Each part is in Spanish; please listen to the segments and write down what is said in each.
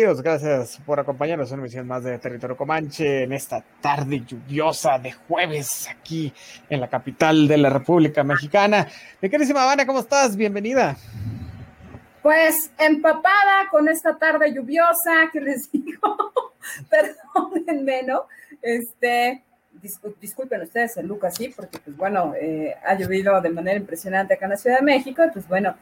Gracias por acompañarnos en una emisión más de Territorio Comanche en esta tarde lluviosa de jueves aquí en la capital de la República Mexicana. Mi querísima Habana, ¿cómo estás? Bienvenida. Pues empapada con esta tarde lluviosa que les digo, perdónenme, ¿no? Este, disculpen ustedes el Lucas, sí, porque pues bueno, eh, ha llovido de manera impresionante acá en la Ciudad de México, pues bueno,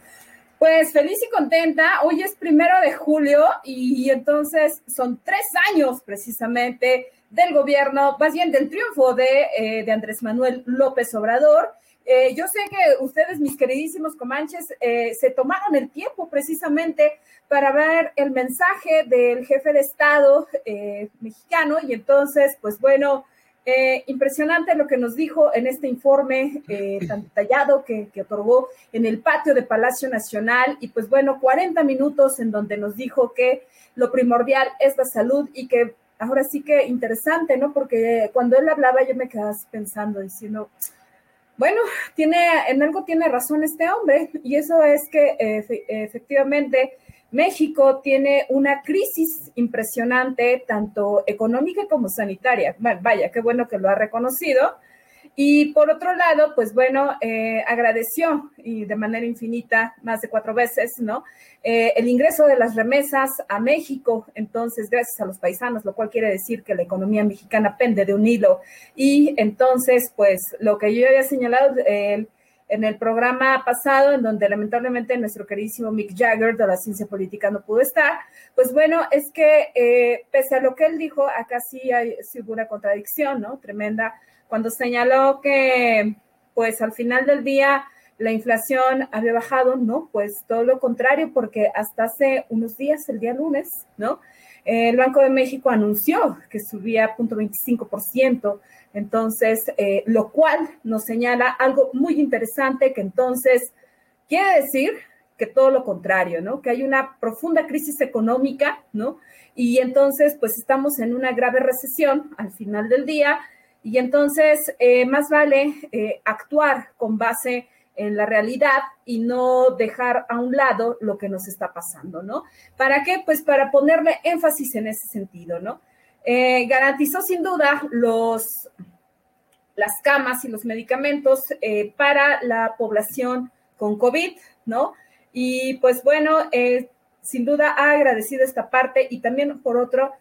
pues feliz y contenta. Hoy es primero de julio y entonces son tres años precisamente del gobierno, más bien del triunfo de, eh, Andrés Manuel López Obrador. Eh, yo sé que ustedes, mis queridísimos comanches, eh, se tomaron el tiempo precisamente para ver el mensaje del jefe de Estado mexicano y entonces, pues bueno, eh, impresionante lo que nos dijo en este informe eh, tan detallado que, otorgó en el patio de Palacio Nacional y pues bueno, 40 minutos en donde nos dijo que lo primordial es la salud y que ahora sí que interesante, ¿no? Porque cuando él hablaba yo me quedaba pensando, diciendo, bueno, tiene, en algo tiene razón este hombre y eso es que efectivamente México tiene una crisis impresionante, tanto económica como sanitaria. Vaya, qué bueno que lo ha reconocido. Y por otro lado, pues bueno, eh, agradeció y de manera infinita, más de cuatro veces, ¿no? Eh, el ingreso de las remesas a México, entonces, gracias a los paisanos, lo cual quiere decir que la economía mexicana pende de un hilo. Y entonces, pues lo que yo había señalado, el en el programa pasado, en donde lamentablemente nuestro queridísimo Mick Jagger de la ciencia política no pudo estar, pues bueno, es que eh, pese a lo que él dijo, acá sí hay sí una contradicción, ¿no? Tremenda, cuando señaló que, pues al final del día, la inflación había bajado, ¿no? Pues todo lo contrario, porque hasta hace unos días, el día lunes, ¿no? El Banco de México anunció que subía 0.25%, entonces, eh, lo cual nos señala algo muy interesante que entonces quiere decir que todo lo contrario, ¿no? Que hay una profunda crisis económica, ¿no? Y entonces, pues estamos en una grave recesión al final del día y entonces eh, más vale eh, actuar con base en la realidad y no dejar a un lado lo que nos está pasando, ¿no? ¿Para qué? Pues para ponerle énfasis en ese sentido, ¿no? Eh, garantizó sin duda los, las camas y los medicamentos eh, para la población con COVID, ¿no? Y pues bueno, eh, sin duda ha agradecido esta parte y también por otro,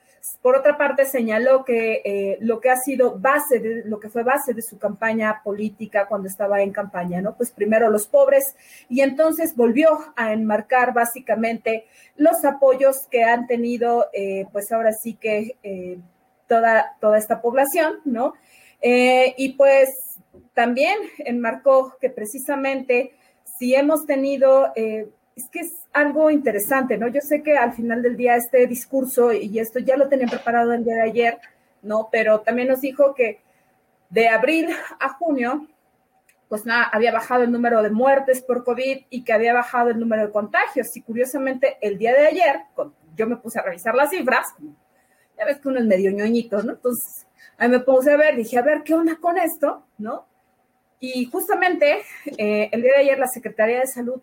por otra parte señaló que lo que ha sido base de lo que fue base de su campaña política cuando estaba en campaña, ¿no? Pues primero los pobres y entonces volvió a enmarcar básicamente los apoyos que han tenido, pues ahora sí que toda, toda esta población, ¿no? Eh, y pues también enmarcó que precisamente si hemos tenido, eh, es que es algo interesante, ¿no? Yo sé que al final del día este discurso, y esto ya lo tenían preparado el día de ayer, ¿no? Pero también nos dijo que de abril a junio, pues nada, había bajado el número de muertes por COVID y que había bajado el número de contagios. Y curiosamente, el día de ayer, yo me puse a revisar las cifras, ya ves que uno es medio ñoñito, ¿no? Entonces, ahí me puse a ver, dije, a ver, ¿qué onda con esto? ¿No? Y justamente eh, el día de ayer la Secretaría de Salud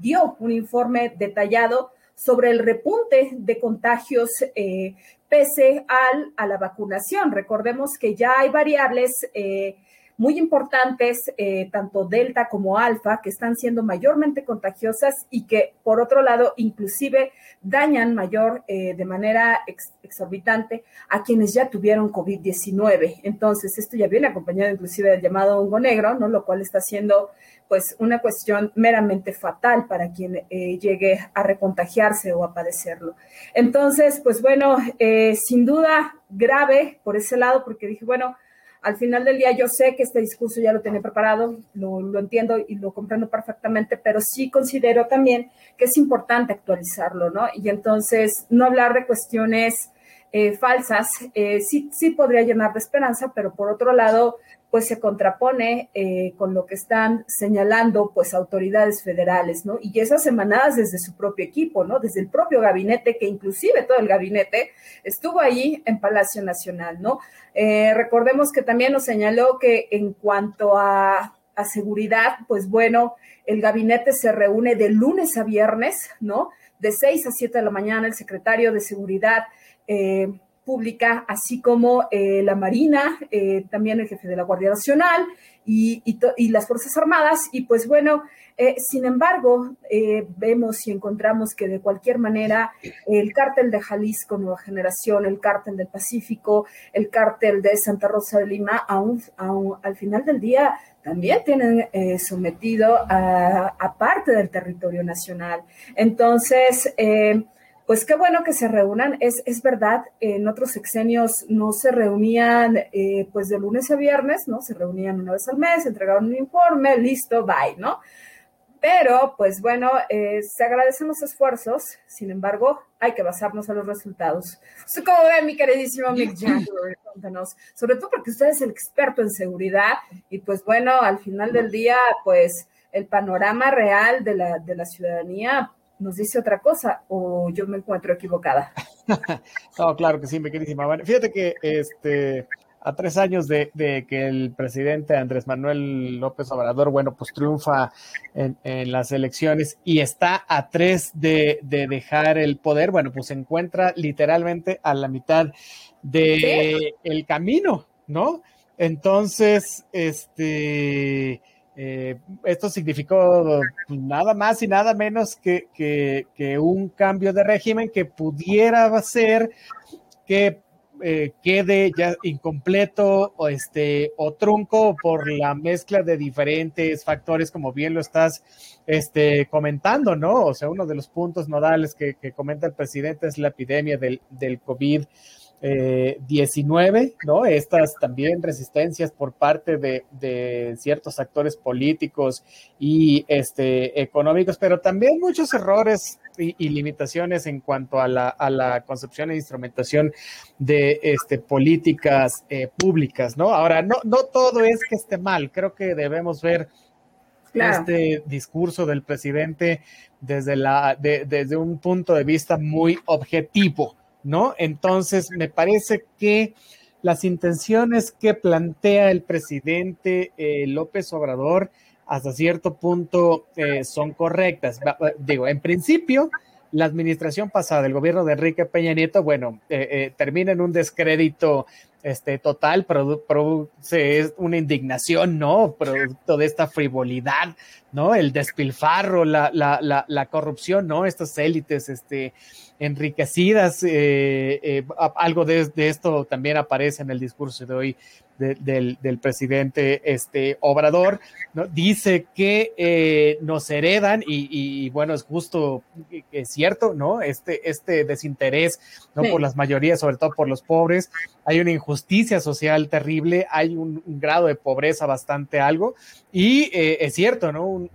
dio un informe detallado sobre el repunte de contagios eh, pese al, a la vacunación. Recordemos que ya hay variables eh, muy importantes, eh, tanto delta como alfa, que están siendo mayormente contagiosas y que, por otro lado, inclusive dañan mayor, eh, de manera exorbitante, a quienes ya tuvieron COVID-19. Entonces, esto ya viene acompañado inclusive del llamado hongo negro, ¿no? Lo cual está siendo, pues, una cuestión meramente fatal para quien eh, llegue a recontagiarse o a padecerlo. Entonces, pues bueno, sin duda grave por ese lado, porque dije, bueno, al final del día yo sé que este discurso ya lo tenía preparado, lo, lo, entiendo y lo comprendo perfectamente, pero sí considero también que es importante actualizarlo, ¿no? Y entonces no hablar de cuestiones eh, falsas eh, sí, sí podría llenar de esperanza, pero por otro lado, pues se contrapone eh, con lo que están señalando pues autoridades federales, ¿no? Y esas emanadas desde su propio equipo, ¿no? Desde el propio gabinete, que inclusive todo el gabinete estuvo ahí en Palacio Nacional, ¿no? Eh, recordemos que también nos señaló que en cuanto a, a seguridad, pues bueno, el gabinete se reúne de lunes a viernes, ¿no? De 6 a 7 de la mañana, el secretario de Seguridad eh, pública, así como eh, la Marina, eh, también el jefe de la Guardia Nacional y, y, las Fuerzas Armadas. Y pues bueno, eh, sin embargo, vemos y encontramos que de cualquier manera el cártel de Jalisco Nueva Generación, el cártel del Pacífico, el cártel de Santa Rosa de Lima, aún, aún al final del día también tienen sometido a, a, parte del territorio nacional. Entonces, pues qué bueno que se reúnan. Es, es verdad, en otros sexenios no se reunían eh, pues de lunes a viernes, ¿no? Se reunían una vez al mes, entregaban un informe, listo, bye, ¿no? Pero, pues bueno, eh, se agradecen los esfuerzos, sin embargo, hay que basarnos en los resultados. ¿Usted cómo ve, mi queridísimo Mick Jagger? Cuéntanos, sobre todo porque usted es el experto en seguridad y pues bueno, al final del día, pues el panorama real de la, de la ciudadanía nos dice otra cosa o yo me encuentro equivocada. no, claro que sí, mi queridísima. Bueno, fíjate que este a tres años de, que el presidente Andrés Manuel López Obrador, bueno, pues triunfa en, las elecciones y está a tres de, dejar el poder, bueno, pues se encuentra literalmente a la mitad de el camino, ¿no? Entonces, este eh, esto significó nada más y nada menos que, que, un cambio de régimen que pudiera ser que eh, quede ya incompleto o, este, o trunco por la mezcla de diferentes factores, como bien lo estás este, comentando, ¿no? O sea, uno de los puntos nodales que, que comenta el presidente es la epidemia del, del COVID. 19, eh, ¿no? Estas también resistencias por parte de, ciertos actores políticos y este, económicos, pero también muchos errores y, limitaciones en cuanto a la, a la, concepción e instrumentación de este, políticas eh, públicas, ¿no? Ahora, no, no todo es que esté mal, creo que debemos ver este discurso del presidente desde, la, desde un punto de vista muy objetivo. ¿No? Entonces, me parece que las intenciones que plantea el presidente eh, López Obrador hasta cierto punto eh, son correctas. Digo, en principio, la administración pasada del gobierno de Enrique Peña Nieto, bueno, eh, termina en un descrédito este, total, produce una indignación, ¿no? Producto de esta frivolidad, ¿no? El despilfarro, la, la, la, corrupción, ¿no? Estas élites, este, enriquecidas. Eh, eh, algo de, esto también aparece en el discurso de hoy del, presidente este, Obrador. ¿no? Dice que eh, nos heredan y, bueno, es justo, es cierto, ¿no? Este, este desinterés ¿no? por las mayorías, sobre todo por los pobres. Hay una injusticia social terrible, hay un, grado de pobreza bastante algo y es cierto, ¿no?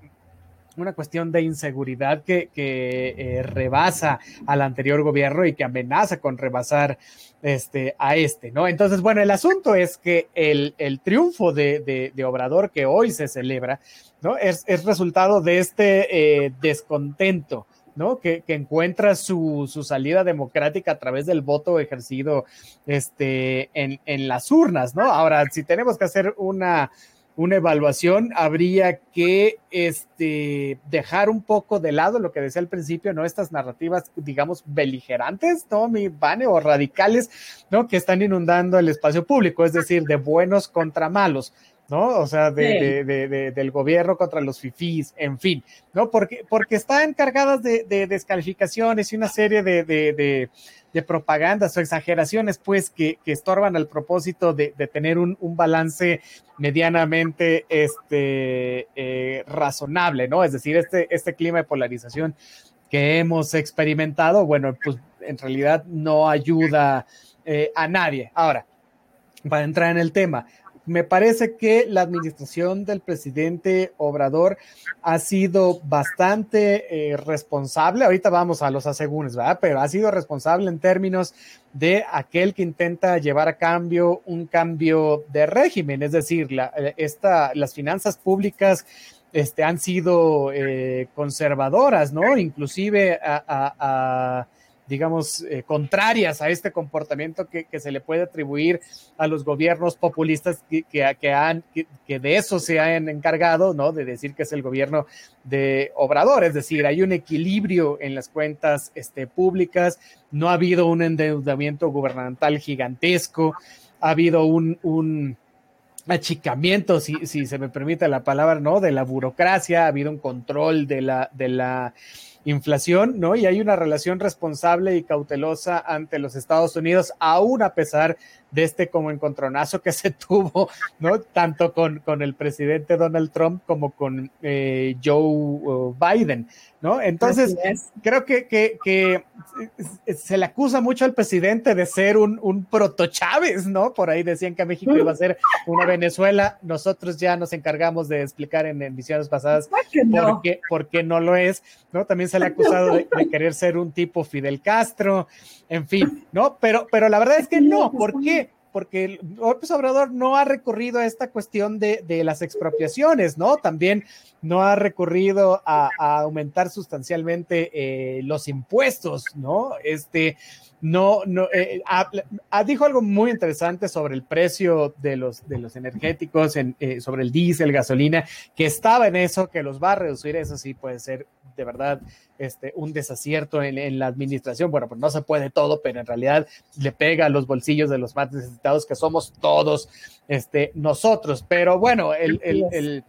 Una cuestión de inseguridad que, eh, rebasa al anterior gobierno y que amenaza con rebasar este, a este, ¿no? Entonces, bueno, el asunto es que el, triunfo de, Obrador que hoy se celebra, ¿no? Es, resultado de este eh, descontento. ¿no? Que, encuentra su, salida democrática a través del voto ejercido este, en, en las urnas, ¿no? Ahora, si tenemos que hacer una, una evaluación, habría que este, dejar un poco de lado lo que decía al principio, ¿no? Estas narrativas, digamos, beligerantes, ¿no? Mi Vane, o radicales, ¿no? Que están inundando el espacio público, es decir, de buenos contra malos. ¿No? O sea, de, del gobierno contra los fifís, en fin, ¿no? Porque, porque están cargadas de, descalificaciones y una serie de, propagandas o exageraciones, pues, que, estorban al propósito de, tener un, balance medianamente este, eh, razonable, ¿no? Es decir, este, este clima de polarización que hemos experimentado, bueno, pues en realidad no ayuda eh, a nadie. Ahora, para entrar en el tema, me parece que la administración del presidente Obrador ha sido bastante eh, responsable. Ahorita vamos a los asegúnes, ¿verdad? Pero ha sido responsable en términos de aquel que intenta llevar a cambio un cambio de régimen, es decir, la, eh, esta, las finanzas públicas este, han sido eh, conservadoras, ¿no? Inclusive a, a digamos, eh, contrarias a este comportamiento que, se le puede atribuir a los gobiernos populistas que, que, han, que, de eso se han encargado, ¿no? De decir que es el gobierno de Obrador, es decir, hay un equilibrio en las cuentas este, públicas, no ha habido un endeudamiento gubernamental gigantesco, ha habido un, un achicamiento, si, si se me permite la palabra, ¿no? De la burocracia, ha habido un control de la, de la inflación, ¿no? Y hay una relación responsable y cautelosa ante los Estados Unidos, aún a pesar de este como encontronazo que se tuvo, ¿no? Tanto con, con el presidente Donald Trump como con eh, Joe Biden, ¿no? Entonces, creo que, que, que, se le acusa mucho al presidente de ser un, un proto Chávez, ¿no? Por ahí decían que México iba a ser una Venezuela. Nosotros ya nos encargamos de explicar en emisiones pasadas por qué, por qué no lo es, ¿no? También se le ha acusado de, de querer ser un tipo Fidel Castro, en fin, ¿no? Pero, pero la verdad es que no, ¿por qué? Porque López Obrador no ha recurrido a esta cuestión de, de las expropiaciones, ¿no? También no ha recurrido a, a aumentar sustancialmente eh, los impuestos, ¿no? Este, no, no, eh, dijo algo muy interesante sobre el precio de los, de los energéticos, en, eh, sobre el diésel, gasolina, que estaba en eso, que los va a reducir, eso sí puede ser de verdad este, un desacierto en, en, la administración. Bueno, pues no se puede todo, pero en realidad le pega a los bolsillos de los más necesitados, que somos todos este, nosotros. Pero bueno, el, el, el,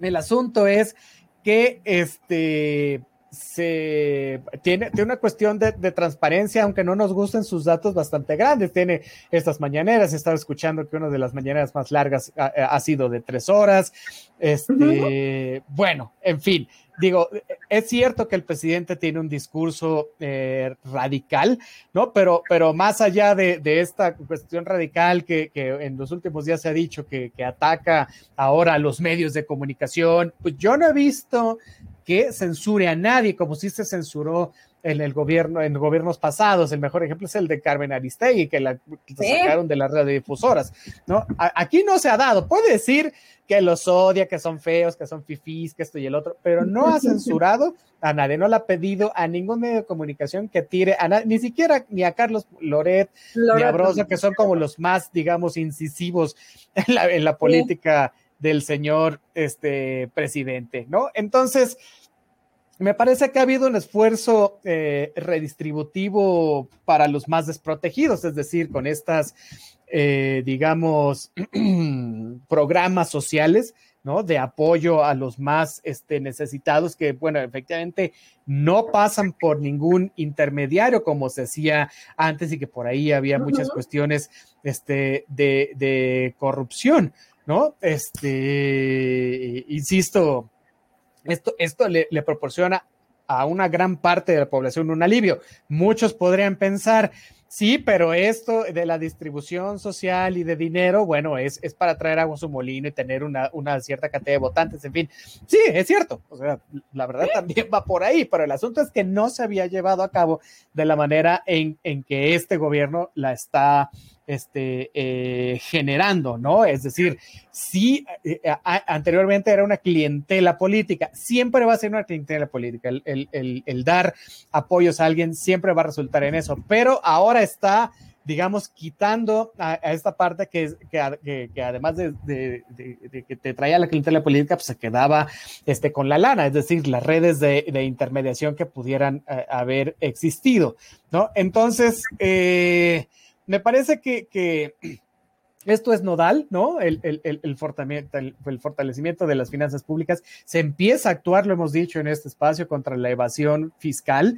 el asunto es que este se tiene, tiene una cuestión de, de, transparencia, aunque no nos gusten sus datos bastante grandes. Tiene estas mañaneras, he estado escuchando que una de las mañaneras más largas ha, ha sido de tres horas. Este, uh -huh. bueno, en fin, digo, es cierto que el presidente tiene un discurso eh, radical, ¿no? Pero, pero más allá de, de esta cuestión radical que, que, en los últimos días se ha dicho que, que ataca ahora a los medios de comunicación, pues yo no he visto que censure a nadie, como si se censuró en el gobierno, en gobiernos pasados. El mejor ejemplo es el de Carmen Aristegui, que la que ¿Sí? sacaron de las radiodifusoras. ¿no? A, aquí no se ha dado. Puede decir que los odia, que son feos, que son fifís, que esto y el otro, pero no ha censurado a nadie, no le ha pedido a ningún medio de comunicación que tire a nadie, ni siquiera ni a Carlos Loret, Loret. ni a Broso, que son como los más, digamos, incisivos en la, en la política. Sí del señor este presidente, ¿no? Entonces, me parece que ha habido un esfuerzo eh, redistributivo para los más desprotegidos, es decir, con estas, eh, digamos, programas sociales, ¿no? De apoyo a los más este, necesitados que, bueno, efectivamente no pasan por ningún intermediario como se hacía antes y que por ahí había muchas cuestiones este, de, de corrupción. ¿No? Este, insisto, esto, esto le, le, proporciona a una gran parte de la población un alivio. Muchos podrían pensar, sí, pero esto de la distribución social y de dinero, bueno, es, es para traer agua a su molino y tener una, una, cierta cantidad de votantes, en fin. Sí, es cierto. O sea, la verdad también va por ahí, pero el asunto es que no se había llevado a cabo de la manera en, en que este gobierno la está este, eh, generando, ¿no? Es decir, si eh, a, anteriormente era una clientela política, siempre va a ser una clientela política. El, el, el, dar apoyos a alguien siempre va a resultar en eso, pero ahora está, digamos, quitando a, esta parte que, que, que además de, que te traía la clientela política, pues se quedaba este, con la lana, es decir, las redes de, intermediación que pudieran eh, haber existido, ¿no? Entonces, eh, me parece que, que, esto es nodal, ¿no? El, el, el, el, fortalecimiento de las finanzas públicas. Se empieza a actuar, lo hemos dicho en este espacio, contra la evasión fiscal.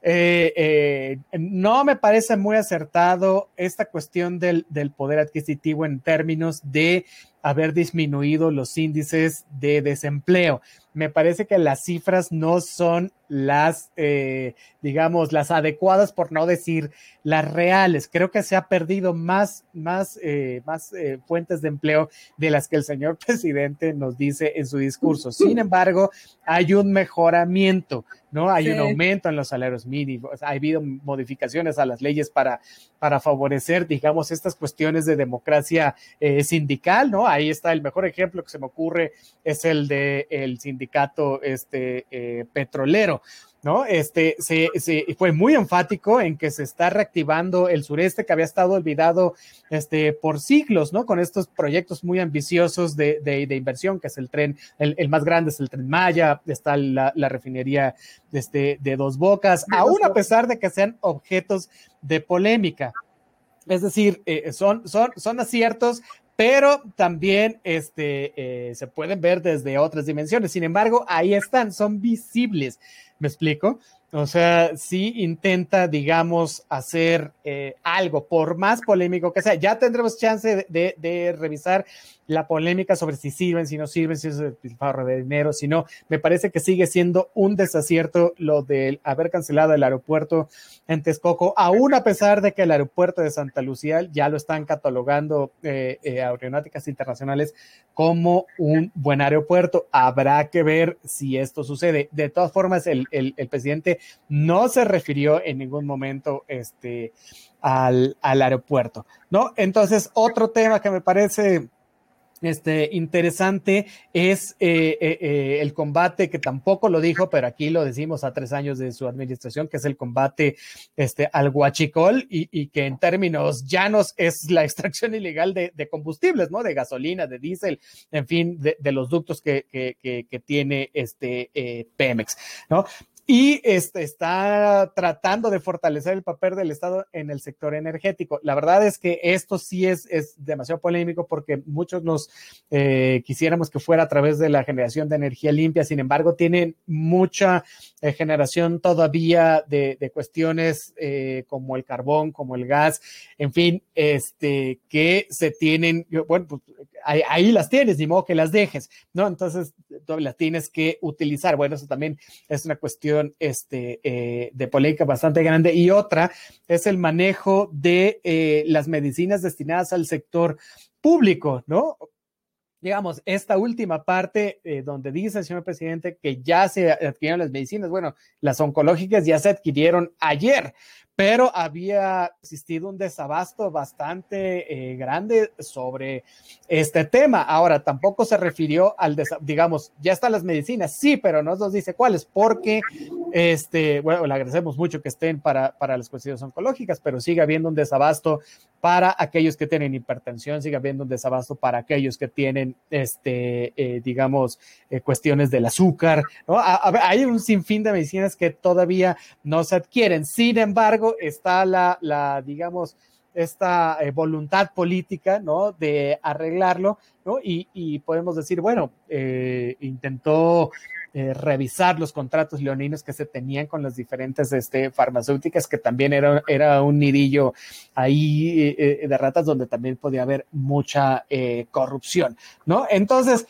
Eh, eh, no me parece muy acertado esta cuestión del, del, poder adquisitivo en términos de haber disminuido los índices de desempleo. Me parece que las cifras no son las, eh, digamos, las adecuadas, por no decir las reales. Creo que se ha perdido más, más, eh, más eh, fuentes de empleo de las que el señor presidente nos dice en su discurso. Sin embargo, hay un mejoramiento, ¿no? Hay un aumento en los salarios mínimos, ha habido modificaciones a las leyes para, para favorecer, digamos, estas cuestiones de democracia sindical, ¿no? Ahí está el mejor ejemplo que se me ocurre, es el de el sindicato este, petrolero ¿no? Este se, fue muy enfático en que se está reactivando el sureste que había estado olvidado este, por siglos, ¿no? Con estos proyectos muy ambiciosos de, de, inversión, que es el tren, el, más grande es el tren Maya, está la, refinería este, de Dos Bocas, aún a pesar de que sean objetos de polémica. Es decir, eh, son, son, son aciertos, pero también este, eh, se pueden ver desde otras dimensiones. Sin embargo, ahí están, son visibles. ¿Me explico? O sea, sí intenta, digamos, hacer eh, algo, por más polémico que sea. Ya tendremos chance de, revisar la polémica sobre si sirven, si no sirven, si es el de dinero, si no. Me parece que sigue siendo un desacierto lo de haber cancelado el aeropuerto en Texcoco, aún a pesar de que el aeropuerto de Santa Lucía ya lo están catalogando eh, eh, aeronáuticas internacionales como un buen aeropuerto. Habrá que ver si esto sucede. De todas formas, el, el, presidente no se refirió en ningún momento este, al, al aeropuerto, ¿no? Entonces, otro tema que me parece este, interesante es eh, eh, eh, el combate que tampoco lo dijo, pero aquí lo decimos a tres años de su administración, que es el combate este, al huachicol y, y que en términos llanos es la extracción ilegal de, de combustibles, ¿no? De gasolina, de diésel, en fin, de, de los ductos que, que, que, que tiene este Pemex, ¿no? Y este, está tratando de fortalecer el papel del Estado en el sector energético. La verdad es que esto sí es, es demasiado polémico porque muchos nos eh, quisiéramos que fuera a través de la generación de energía limpia, sin embargo, tienen mucha eh, generación todavía de, de cuestiones eh, como el carbón, como el gas, en fin, este, que se tienen, bueno, pues ahí, ahí las tienes, ni modo que las dejes, ¿no? Entonces, las tienes que utilizar. Bueno, eso también es una cuestión este, eh, de polémica bastante grande. Y otra es el manejo de eh, las medicinas destinadas al sector público, ¿no? Digamos, esta última parte eh, donde dice el señor presidente que ya se adquirieron las medicinas, bueno, las oncológicas ya se adquirieron ayer, pero había existido un desabasto bastante eh, grande sobre este tema. Ahora, tampoco se refirió al, digamos, ya están las medicinas, sí, pero no nos dice cuáles, porque, este, bueno, le agradecemos mucho que estén para, para las cuestiones oncológicas, pero sigue habiendo un desabasto para aquellos que tienen hipertensión, sigue habiendo un desabasto para aquellos que tienen, este, eh, digamos, eh, cuestiones del azúcar, ¿no? hay un sinfín de medicinas que todavía no se adquieren. Sin embargo, está la, la digamos, esta eh, voluntad política, ¿no? De arreglarlo, ¿no? Y, podemos decir, bueno, eh, intentó eh, revisar los contratos leoninos que se tenían con las diferentes este, farmacéuticas, que también era, era un nidillo ahí de ratas donde también podía haber mucha corrupción, ¿no? Entonces,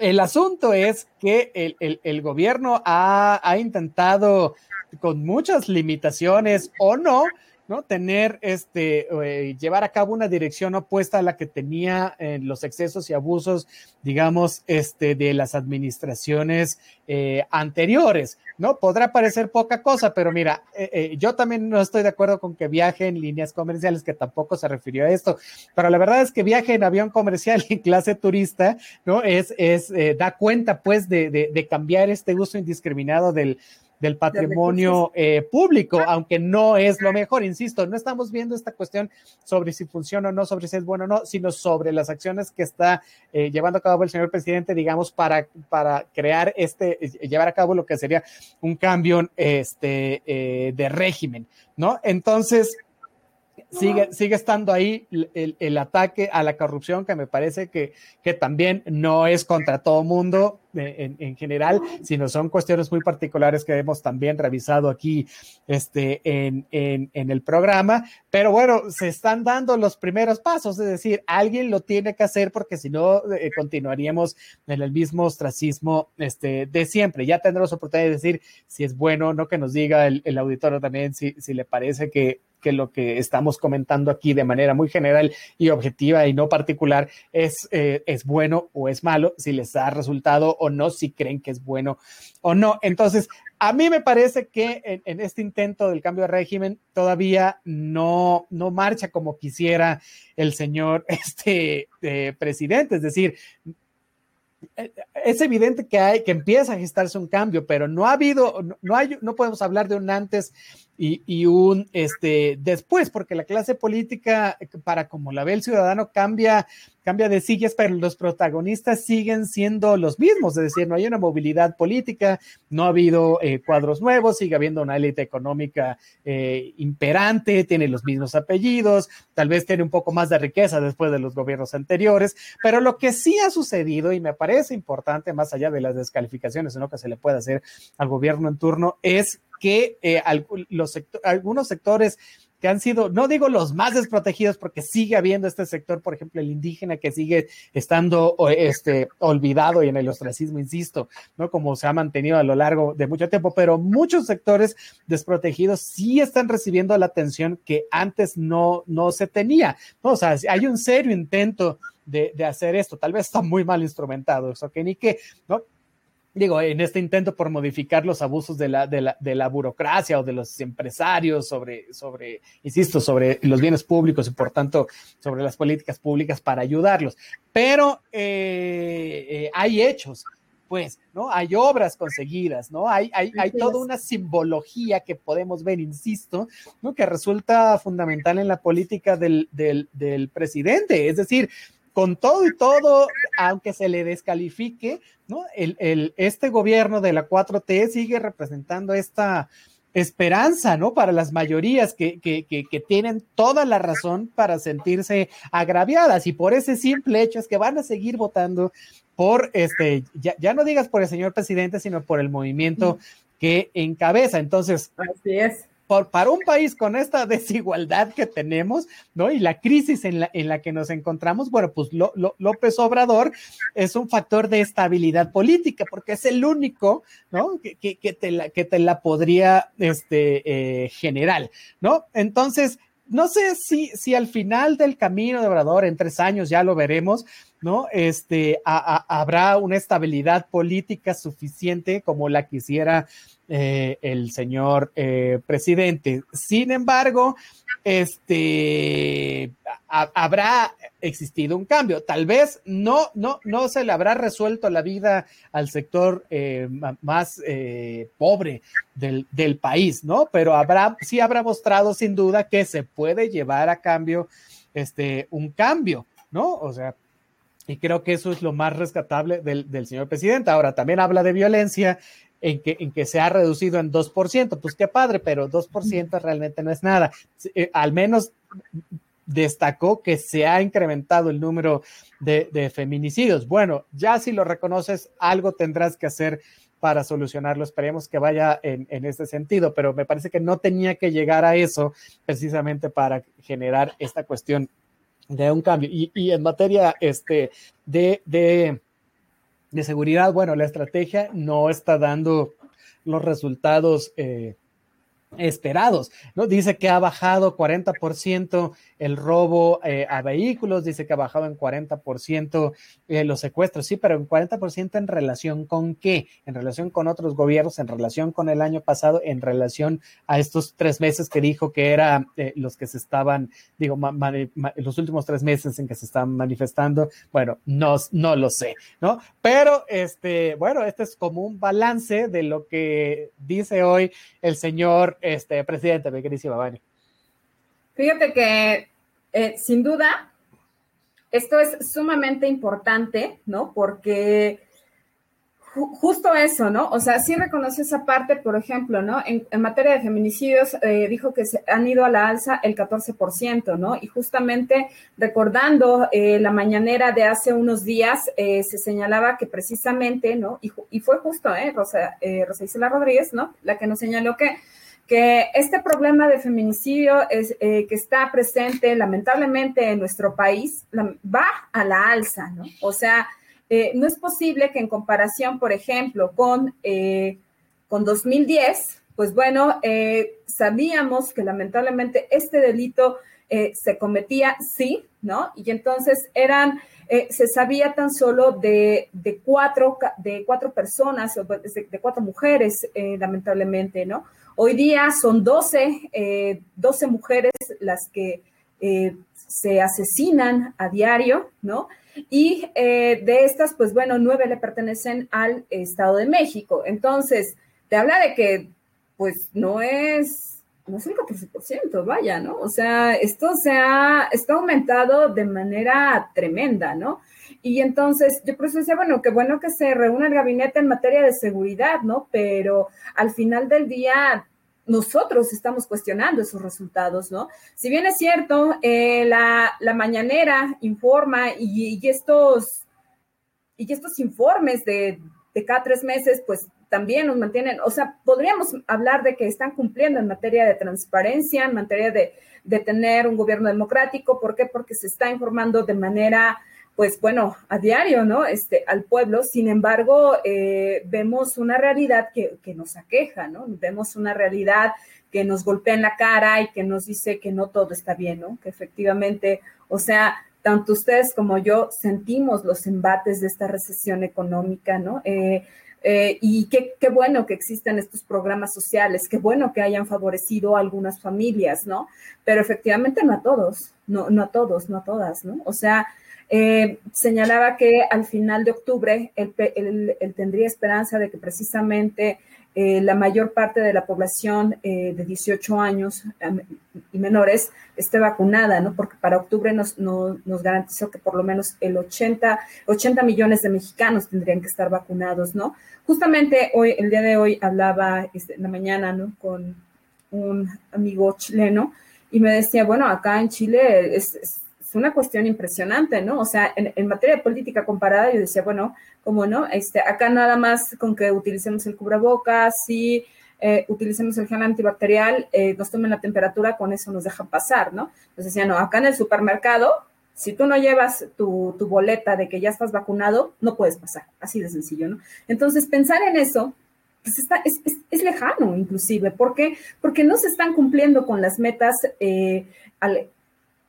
el asunto es que el, el, el gobierno ha, ha intentado con muchas limitaciones o no, ¿no? Tener este, eh, llevar a cabo una dirección opuesta a la que tenía en los excesos y abusos, digamos, este, de las administraciones eh, anteriores, ¿no? Podrá parecer poca cosa, pero mira, eh, yo también no estoy de acuerdo con que viaje en líneas comerciales, que tampoco se refirió a esto, pero la verdad es que viaje en avión comercial en clase turista, ¿no? Es, es, da cuenta, pues, de, de, de cambiar este uso indiscriminado del, del patrimonio eh, público, aunque no es lo mejor, insisto, no estamos viendo esta cuestión sobre si funciona o no, sobre si es bueno o no, sino sobre las acciones que está eh, llevando a cabo el señor presidente, digamos, para, para crear este, eh, llevar a cabo lo que sería un cambio este, de régimen, ¿no? Entonces, sigue, sigue estando ahí el, ataque a la corrupción, que me parece que, que también no es contra todo mundo en, en, general, sino son cuestiones muy particulares que hemos también revisado aquí este, en, en, en el programa. Pero bueno, se están dando los primeros pasos, es decir, alguien lo tiene que hacer porque si no, eh, continuaríamos en el mismo ostracismo este, de siempre. Ya tendremos oportunidad de decir si es bueno, no que nos diga el, el auditorio también si, si le parece que que lo que estamos comentando aquí de manera muy general y objetiva y no particular es, eh, es bueno o es malo, si les ha resultado o no, si creen que es bueno o no. Entonces, a mí me parece que en, este intento del cambio de régimen todavía no, no marcha como quisiera el señor este, eh, presidente. Es decir, es evidente que hay que empieza a gestarse un cambio, pero no ha habido, no hay, no podemos hablar de un antes y, un este después, porque la clase política, para como la ve el ciudadano, cambia, cambia de sillas, pero los protagonistas siguen siendo los mismos, es decir, no hay una movilidad política, no ha habido eh, cuadros nuevos, sigue habiendo una élite económica eh, imperante, tiene los mismos apellidos, tal vez tiene un poco más de riqueza después de los gobiernos anteriores, pero lo que sí ha sucedido, y me parece importante, más allá de las descalificaciones en lo que se le puede hacer al gobierno en turno, es que eh, algunos sectores que han sido, no digo los más desprotegidos, porque sigue habiendo este sector, por ejemplo, el indígena, que sigue estando este, olvidado y en el ostracismo, insisto, ¿no? Como se ha mantenido a lo largo de mucho tiempo, pero muchos sectores desprotegidos sí están recibiendo la atención que antes no, no se tenía, ¿no? O sea, hay un serio intento de, de hacer esto, tal vez está muy mal instrumentado, eso que ni que, ¿no? Digo, en este intento por modificar los abusos de la, de la, de la burocracia o de los empresarios sobre, sobre, insisto, sobre los bienes públicos y por tanto sobre las políticas públicas para ayudarlos. Pero eh, eh, hay hechos, pues, ¿no? Hay obras conseguidas, ¿no? Hay, hay, hay toda una simbología que podemos ver, insisto, ¿no? Que resulta fundamental en la política del, del, del presidente. Es decir, con todo y todo, aunque se le descalifique, ¿no? El, el, este gobierno de la 4T sigue representando esta esperanza, ¿no? Para las mayorías que, que, que, que, tienen toda la razón para sentirse agraviadas y por ese simple hecho es que van a seguir votando por este, ya, ya no digas por el señor presidente, sino por el movimiento que encabeza. Entonces, así es por, para un país con esta desigualdad que tenemos, ¿no? Y la crisis en la, en la que nos encontramos, bueno, pues López Obrador es un factor de estabilidad política, porque es el único, ¿no? Que, que, que te, la, que te la podría este, eh, generar, ¿no? Entonces, no sé si, si al final del camino de Obrador, en tres años ya lo veremos, ¿no? Este, habrá una estabilidad política suficiente como la quisiera eh, el señor eh, presidente. Sin embargo, este, habrá existido un cambio. Tal vez no, no, no se le habrá resuelto la vida al sector eh, más pobre del, del, país, ¿no? Pero habrá, sí habrá mostrado sin duda que se puede llevar a cambio este, un cambio, ¿no? O sea, y creo que eso es lo más rescatable del, del, señor presidente. Ahora, también habla de violencia en que, en que se ha reducido en 2%. Pues qué padre, pero 2% realmente no es nada. Eh, al menos destacó que se ha incrementado el número de, de, feminicidios. Bueno, ya si lo reconoces, algo tendrás que hacer para solucionarlo. Esperemos que vaya en, en este sentido, pero me parece que no tenía que llegar a eso precisamente para generar esta cuestión de un cambio. Y, y en materia este, de, de, de, seguridad, bueno, la estrategia no está dando los resultados eh, esperados, ¿no? Dice que ha bajado 40% el robo eh, a vehículos, dice que ha bajado en 40% eh, los secuestros, sí, pero en 40% en relación con qué? En relación con otros gobiernos, en relación con el año pasado, en relación a estos tres meses que dijo que eran eh, los que se estaban, digo, los últimos tres meses en que se están manifestando, bueno, no, no lo sé, ¿no? Pero, este, bueno, este es como un balance de lo que dice hoy el señor este, presidente, mi queridísima Vani. Fíjate que, eh, sin duda, esto es sumamente importante, ¿no? Porque justo eso, ¿no? O sea, sí reconoce esa parte, por ejemplo, ¿no? En, materia de feminicidios, eh, dijo que se han ido a la alza el 14%, ¿no? Y justamente recordando eh, la mañanera de hace unos días, eh, se señalaba que precisamente, ¿no? Y, y fue justo, ¿eh? Rosa, Rosa Isela Rodríguez, ¿no? La que nos señaló que que este problema de feminicidio es, que está presente lamentablemente en nuestro país va a la alza, ¿no? O sea, eh, no es posible que en comparación, por ejemplo, con, eh, con 2010, pues bueno, eh, sabíamos que lamentablemente este delito se cometía, sí, ¿no? Y entonces eran, se sabía tan solo de, de, cuatro, de cuatro personas, de, de cuatro mujeres, lamentablemente, ¿no? Hoy día son 12, 12 mujeres las que se asesinan a diario, ¿no? Y eh, de estas, pues bueno, nueve le pertenecen al Estado de México. Entonces, te habla de que, pues no es, no es el 14%, vaya, ¿no? O sea, esto se ha, está aumentado de manera tremenda, ¿no? Y entonces, yo por eso decía, bueno, qué bueno que se reúna el gabinete en materia de seguridad, ¿no? Pero al final del día, nosotros estamos cuestionando esos resultados, ¿no? Si bien es cierto, eh, la, mañanera informa y, estos, y estos informes de, cada tres meses, pues también nos mantienen, o sea, podríamos hablar de que están cumpliendo en materia de transparencia, en materia de, de tener un gobierno democrático. ¿Por qué? Porque se está informando de manera pues bueno, a diario, ¿no? Este, al pueblo. Sin embargo, eh, vemos una realidad que, que, nos aqueja, ¿no? Vemos una realidad que nos golpea en la cara y que nos dice que no todo está bien, ¿no? Que efectivamente, o sea, tanto ustedes como yo sentimos los embates de esta recesión económica, ¿no? Eh, eh, y qué, qué, bueno que existen estos programas sociales, qué bueno que hayan favorecido a algunas familias, ¿no? Pero efectivamente no a todos, no, no a todos, no a todas, ¿no? O sea, eh, señalaba que al final de octubre él, tendría esperanza de que precisamente eh, la mayor parte de la población eh, de 18 años y menores esté vacunada, ¿no? Porque para octubre nos, nos garantizó que por lo menos el 80, 80 millones de mexicanos tendrían que estar vacunados, ¿no? Justamente hoy, el día de hoy hablaba este, en la mañana, ¿no? Con un amigo chileno y me decía, bueno, acá en Chile es una cuestión impresionante, ¿no? O sea, en, materia de política comparada, yo decía, bueno, ¿cómo no? Este, acá nada más con que utilicemos el cubrebocas, si eh, utilicemos el gel antibacterial, eh, nos tomen la temperatura, con eso nos dejan pasar, ¿no? Entonces decía, no, acá en el supermercado, si tú no llevas tu, boleta de que ya estás vacunado, no puedes pasar, así de sencillo, ¿no? Entonces, pensar en eso, pues está, es, es, lejano inclusive. ¿Por qué? Porque no se están cumpliendo con las metas eh, al,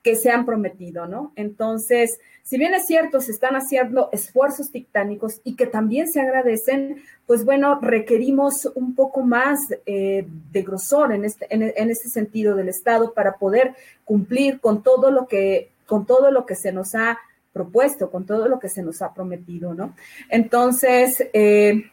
que se han prometido, ¿no? Entonces, si bien es cierto, se están haciendo esfuerzos titánicos y que también se agradecen, pues bueno, requerimos un poco más eh, de grosor en este, en, este sentido del Estado para poder cumplir con todo lo que, con todo lo que se nos ha propuesto, con todo lo que se nos ha prometido, ¿no? Entonces, eh,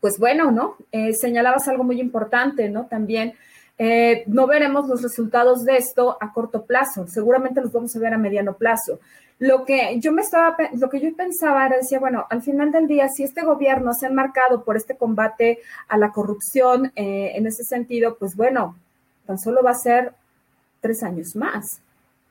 pues bueno, ¿no? Eh, señalabas algo muy importante, ¿no? También eh, no veremos los resultados de esto a corto plazo, seguramente los vamos a ver a mediano plazo. Lo que yo me estaba, lo que yo pensaba era decía, bueno, al final del día, si este gobierno se ha marcado por este combate a la corrupción eh, en ese sentido, pues bueno, tan solo va a ser tres años más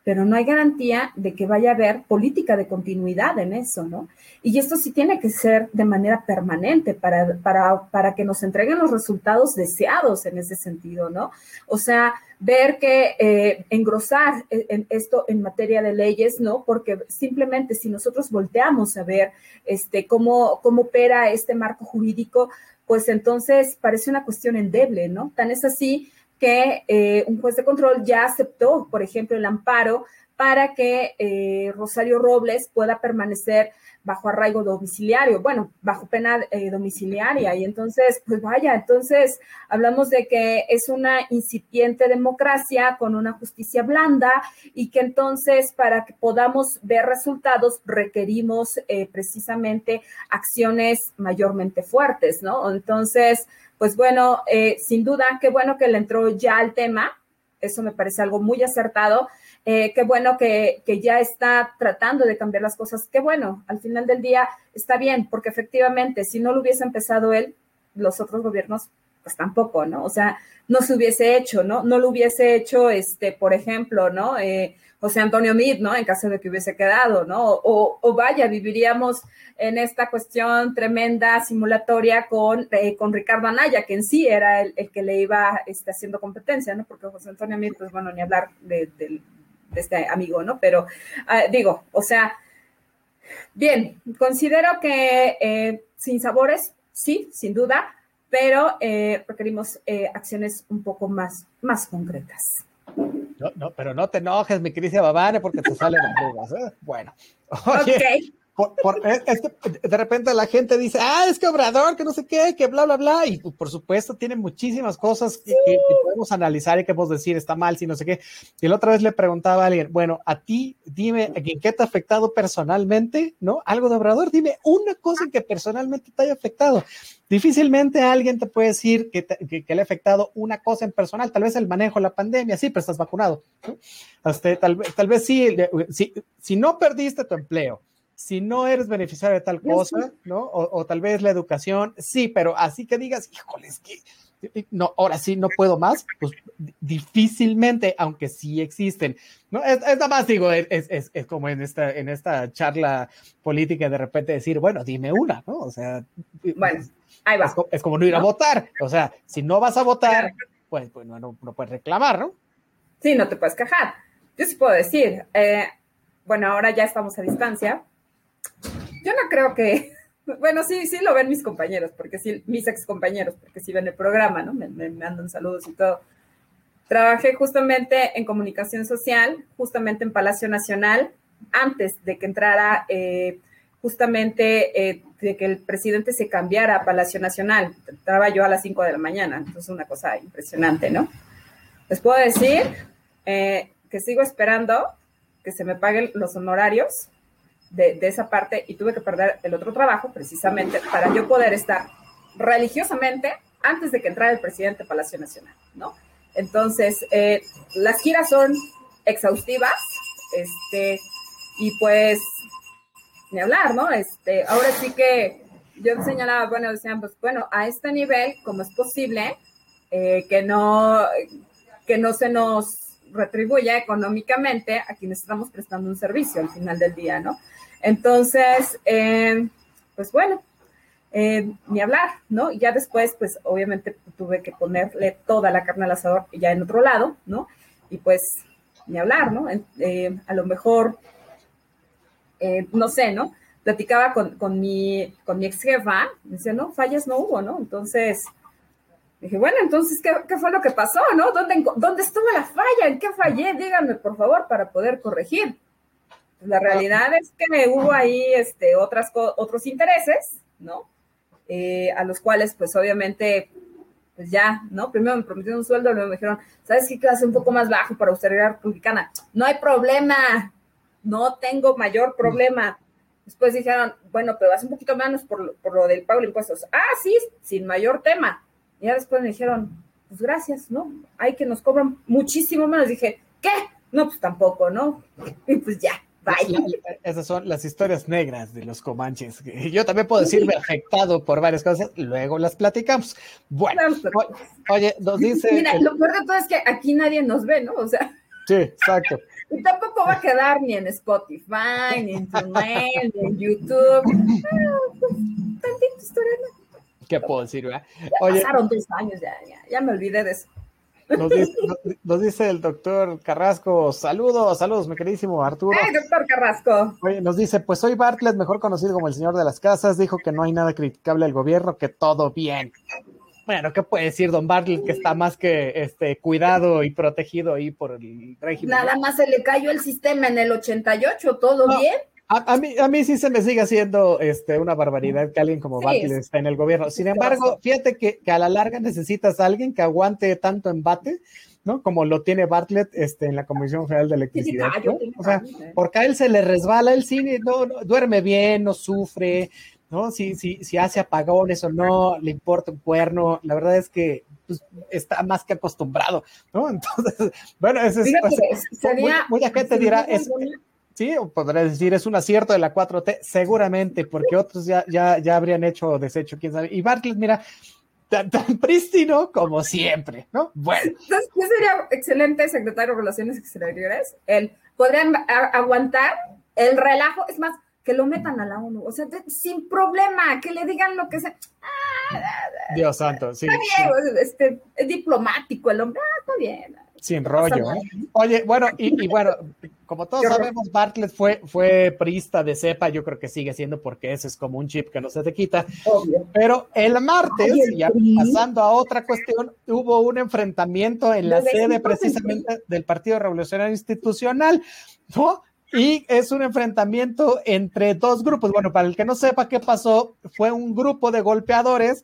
pero no hay garantía de que vaya a haber política de continuidad en eso, ¿no? Y esto sí tiene que ser de manera permanente para, para, para que nos entreguen los resultados deseados en ese sentido, ¿no? O sea, ver que eh, engrosar en esto en materia de leyes, ¿no? Porque simplemente si nosotros volteamos a ver este, cómo, cómo opera este marco jurídico, pues entonces parece una cuestión endeble, ¿no? Tan es así que eh, un juez de control ya aceptó, por ejemplo, el amparo para que eh, Rosario Robles pueda permanecer bajo arraigo domiciliario, bueno, bajo pena eh, domiciliaria. Y entonces, pues vaya, entonces hablamos de que es una incipiente democracia con una justicia blanda y que entonces para que podamos ver resultados requerimos precisamente acciones mayormente fuertes, ¿no? Entonces, pues bueno, eh, sin duda, qué bueno que le entró ya al tema. Eso me parece algo muy acertado. Eh, qué bueno que, que, ya está tratando de cambiar las cosas. Qué bueno, al final del día está bien, porque efectivamente, si no lo hubiese empezado él, los otros gobiernos, pues tampoco, ¿no? O sea, no se hubiese hecho, ¿no? No lo hubiese hecho, este, por ejemplo, ¿no? Eh, José Antonio Meade, ¿no? En caso de que hubiese quedado, ¿no? O, o vaya, viviríamos en esta cuestión tremenda simulatoria con, eh, con Ricardo Anaya, que en sí era el, el que le iba este, haciendo competencia, ¿no? Porque José Antonio Meade, pues bueno, ni hablar de, este amigo, ¿no? Pero uh, digo, o sea, bien, considero que eh, sin sabores, sí, sin duda, pero eh, requerimos eh, acciones un poco más, más concretas. No, no, pero no te enojes, mi querida Babane, porque te salen arrugas. ¿eh? Bueno. Oye, Ok. Por, de repente la gente dice, ah, es que Obrador, que no sé qué, que bla, bla, bla. Y por supuesto, tiene muchísimas cosas que, podemos analizar y que podemos decir, está mal, si no sé qué. Y la otra vez le preguntaba a alguien, bueno, a ti, dime, ¿en qué te ha afectado personalmente? ¿No? Algo de Obrador, dime una cosa que personalmente te haya afectado. Difícilmente alguien te puede decir que, le ha afectado una cosa en personal, tal vez el manejo de la pandemia, sí, pero estás vacunado. Este, tal, tal vez sí, si, si no perdiste tu empleo, si no eres beneficiario de tal cosa, ¿no? O, o, tal vez la educación, sí, pero así que digas, híjole, es que no, ahora sí no puedo más, pues difícilmente, aunque sí existen, ¿no? Es, es nada más digo, es, es, es, como en esta, en esta charla política de repente decir, bueno, dime una, ¿no? O sea, bueno, ahí va. Es, como no ir a votar, o sea, si no vas a votar, pues, pues no puedes reclamar, ¿no? Sí, no te puedes quejar. Yo sí puedo decir, eh, bueno, ahora ya estamos a distancia, yo no creo que, bueno, sí, sí lo ven mis compañeros, porque sí, mis ex compañeros, porque sí ven el programa, ¿no? Me, me, mandan saludos y todo. Trabajé justamente en comunicación social, justamente en Palacio Nacional, antes de que entrara eh, justamente eh, de que el presidente se cambiara a Palacio Nacional. Entraba yo a las 5 de la mañana, entonces una cosa impresionante, ¿no? Les puedo decir eh, que sigo esperando que se me paguen los honorarios de, esa parte y tuve que perder el otro trabajo precisamente para yo poder estar religiosamente antes de que entrara el presidente Palacio Nacional, ¿no? Entonces, eh, las giras son exhaustivas, este, y pues, ni hablar, ¿no? Este, ahora sí que yo señalaba, bueno, decían, pues, bueno, a este nivel, ¿cómo es posible eh, que no, que no se nos retribuya económicamente a quienes estamos prestando un servicio al final del día, ¿no? Entonces, eh, pues bueno, eh, ni hablar, ¿no? Ya después, pues obviamente tuve que ponerle toda la carne al asador ya en otro lado, ¿no? Y pues ni hablar, ¿no? Eh, a lo mejor, eh, no sé, ¿no? Platicaba con, con, mi, con mi ex jefa, me decía, no, fallas no hubo, ¿no? Entonces, dije, bueno, entonces, ¿qué, ¿qué, fue lo que pasó, no? ¿Dónde, ¿Dónde estuvo la falla? ¿En qué fallé? Díganme, por favor, para poder corregir. La realidad es que hubo ahí este, otras, otros intereses, ¿no? Eh, a los cuales, pues obviamente, pues ya, ¿no? Primero me prometieron un sueldo, luego me dijeron, ¿sabes qué? Ser un poco más bajo para austeridad republicana. No hay problema, no tengo mayor problema. Después dijeron, bueno, pero vas un poquito menos por, por lo del pago de impuestos. Ah, sí, sin mayor tema. Y ya después me dijeron, pues gracias, ¿no? Hay que nos cobran muchísimo menos. Dije, ¿qué? No, pues tampoco, ¿no? Y pues ya, Vaya. Esas son las historias negras de los comanches. Yo también puedo decirme afectado por varias cosas, luego las platicamos. Bueno, oye, nos dice. Mira, el... lo peor de todo es que aquí nadie nos ve, ¿no? O sea. Sí, exacto. Y tampoco va a quedar ni en Spotify, ni en TuneIn, ni en YouTube. Ah, pues, tantita historia, ¿no? ¿Qué puedo decir, verdad? Ya oye, pasaron dos años, ya, ya, ya me olvidé de eso. Nos dice, nos dice, el doctor Carrasco, saludos, saludos, mi queridísimo Arturo. ¡Ay, doctor Carrasco! Oye, nos dice, pues soy Bartlett, mejor conocido como el señor de las casas, dijo que no hay nada criticable al gobierno, que todo bien. Bueno, ¿qué puede decir don Bartlett que está más que este cuidado y protegido ahí por el régimen? Nada más se le cayó el sistema en el 88, ¿todo no. bien? A, a, mí, a mí sí se me sigue haciendo este, una barbaridad que alguien como sí, Bartlett esté en el gobierno. Sin embargo, fíjate que, que, a la larga necesitas a alguien que aguante tanto embate, ¿no? Como lo tiene Bartlett este, en la Comisión Federal de Electricidad. ¿no? O sea, porque a él se le resbala el cine, no, no, duerme bien, no sufre, ¿no? Si, si, si hace apagones o no, le importa un cuerno, la verdad es que pues, está más que acostumbrado, ¿no? Entonces, bueno, eso es, mucha, gente dirá, es, sí, podrá decir, es un acierto de la 4T, seguramente, porque otros ya, ya, ya habrían hecho desecho, quién sabe. Y Bartlett, mira, tan, prístino como siempre, ¿no? Bueno. Entonces, ¿qué sería excelente secretario de Relaciones Exteriores? Él podrían aguantar el relajo, es más, que lo metan a la ONU, o sea, sin problema, que le digan lo que sea. Dios santo, sí. Está bien, Este, es diplomático el hombre, ah, está bien. Sin rollo. ¿eh? Oye, bueno, y, bueno, como todos sabemos, Bartlett fue, fue prista de cepa, yo creo que sigue siendo porque ese es como un chip que no se te quita. Pero el martes, ya pasando a otra cuestión, hubo un enfrentamiento en la sede precisamente del Partido Revolucionario Institucional, ¿no? Y es un enfrentamiento entre dos grupos. Bueno, para el que no sepa qué pasó, fue un grupo de golpeadores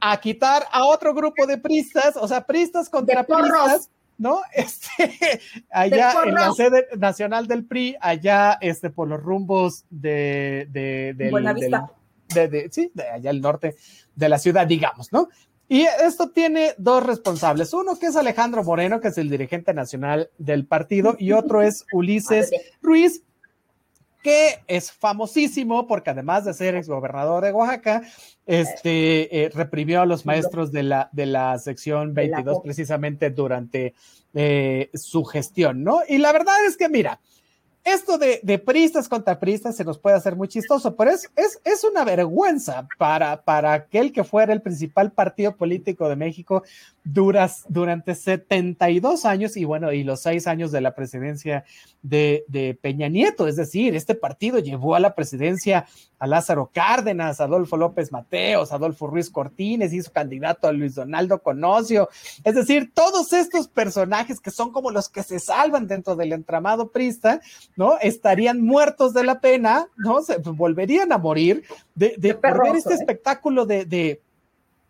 a quitar a otro grupo de pristas, o sea, pristas contra pristas, ¿no? Este, allá en la sede nacional del PRI, allá este, por los rumbos de, de, de, de, sí, de allá al norte de la ciudad, digamos, ¿no? Y esto tiene dos responsables. Uno que es Alejandro Moreno, que es el dirigente nacional del partido, y otro es Ulises Ruiz, que es famosísimo porque además de ser exgobernador de Oaxaca, este, eh, reprimió a los maestros de la, de la sección 22 precisamente durante eh, su gestión, ¿no? Y la verdad es que, mira, esto de, de pristas contra pristas se nos puede hacer muy chistoso, pero es, es, es una vergüenza para, para aquel que fuera el principal partido político de México duras, durante 72 años y bueno, y los seis años de la presidencia de, de, Peña Nieto. Es decir, este partido llevó a la presidencia a Lázaro Cárdenas, Adolfo López Mateos, Adolfo Ruiz Cortines, hizo candidato a Luis Donaldo Conocio. Es decir, todos estos personajes que son como los que se salvan dentro del entramado prista, ¿no? Estarían muertos de la pena, ¿no? Se volverían a morir de, de, ver este ¿eh? espectáculo de, de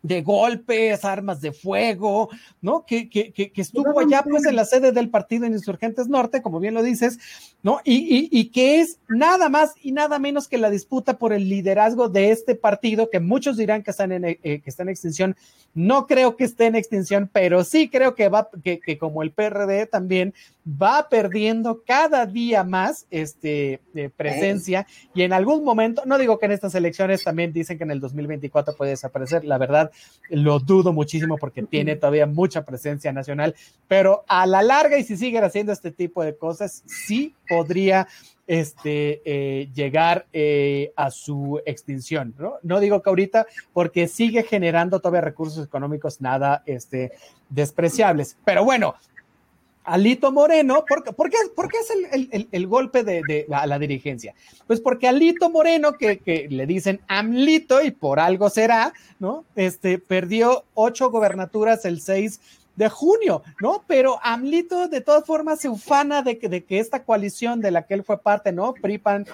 de golpes, armas de fuego, ¿no? Que, que, que, estuvo allá pues en la sede del Partido Insurgentes Norte, como bien lo dices, ¿no? Y, y, que es nada más y nada menos que la disputa por el liderazgo de este partido, que muchos dirán que están en, eh, que está en extinción. No creo que esté en extinción, pero sí creo que va, que, que como el PRD también va perdiendo cada día más este, eh, presencia y en algún momento, no digo que en estas elecciones también dicen que en el 2024 puede desaparecer, la verdad lo dudo muchísimo porque tiene todavía mucha presencia nacional, pero a la larga y si siguen haciendo este tipo de cosas, sí podría este, eh, llegar eh, a su extinción, ¿no? No digo que ahorita, porque sigue generando todavía recursos económicos nada este, despreciables. Pero bueno, Alito Moreno, ¿por, ¿por, qué, por qué, es el, el, el golpe de, la, la, dirigencia? Pues porque Alito Moreno, que, que, le dicen AMLito y por algo será, ¿no? Este, perdió ocho gobernaturas el 6 de junio, ¿no? Pero AMLito de todas formas se ufana de que, de que esta coalición de la que él fue parte, ¿no? PRIPAN,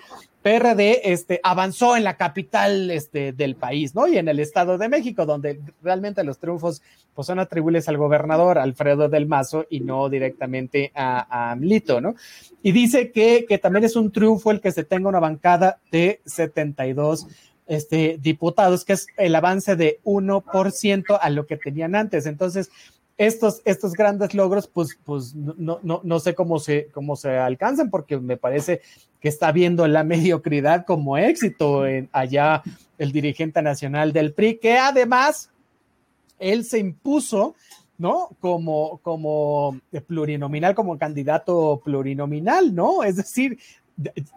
PRD, este, avanzó en la capital este, del país, ¿no? Y en el Estado de México, donde realmente los triunfos pues, son atribuibles al gobernador Alfredo del Mazo y no directamente a, AMLito, ¿no? Y dice que, que también es un triunfo el que se tenga una bancada de 72 este, diputados, que es el avance de 1% a lo que tenían antes. Entonces, estos, estos grandes logros, pues, pues no, no, no sé cómo se, cómo se alcanzan, porque me parece que está viendo la mediocridad como éxito en allá el dirigente nacional del PRI, que además él se impuso, ¿no? Como, como plurinominal, como candidato plurinominal, ¿no? Es decir,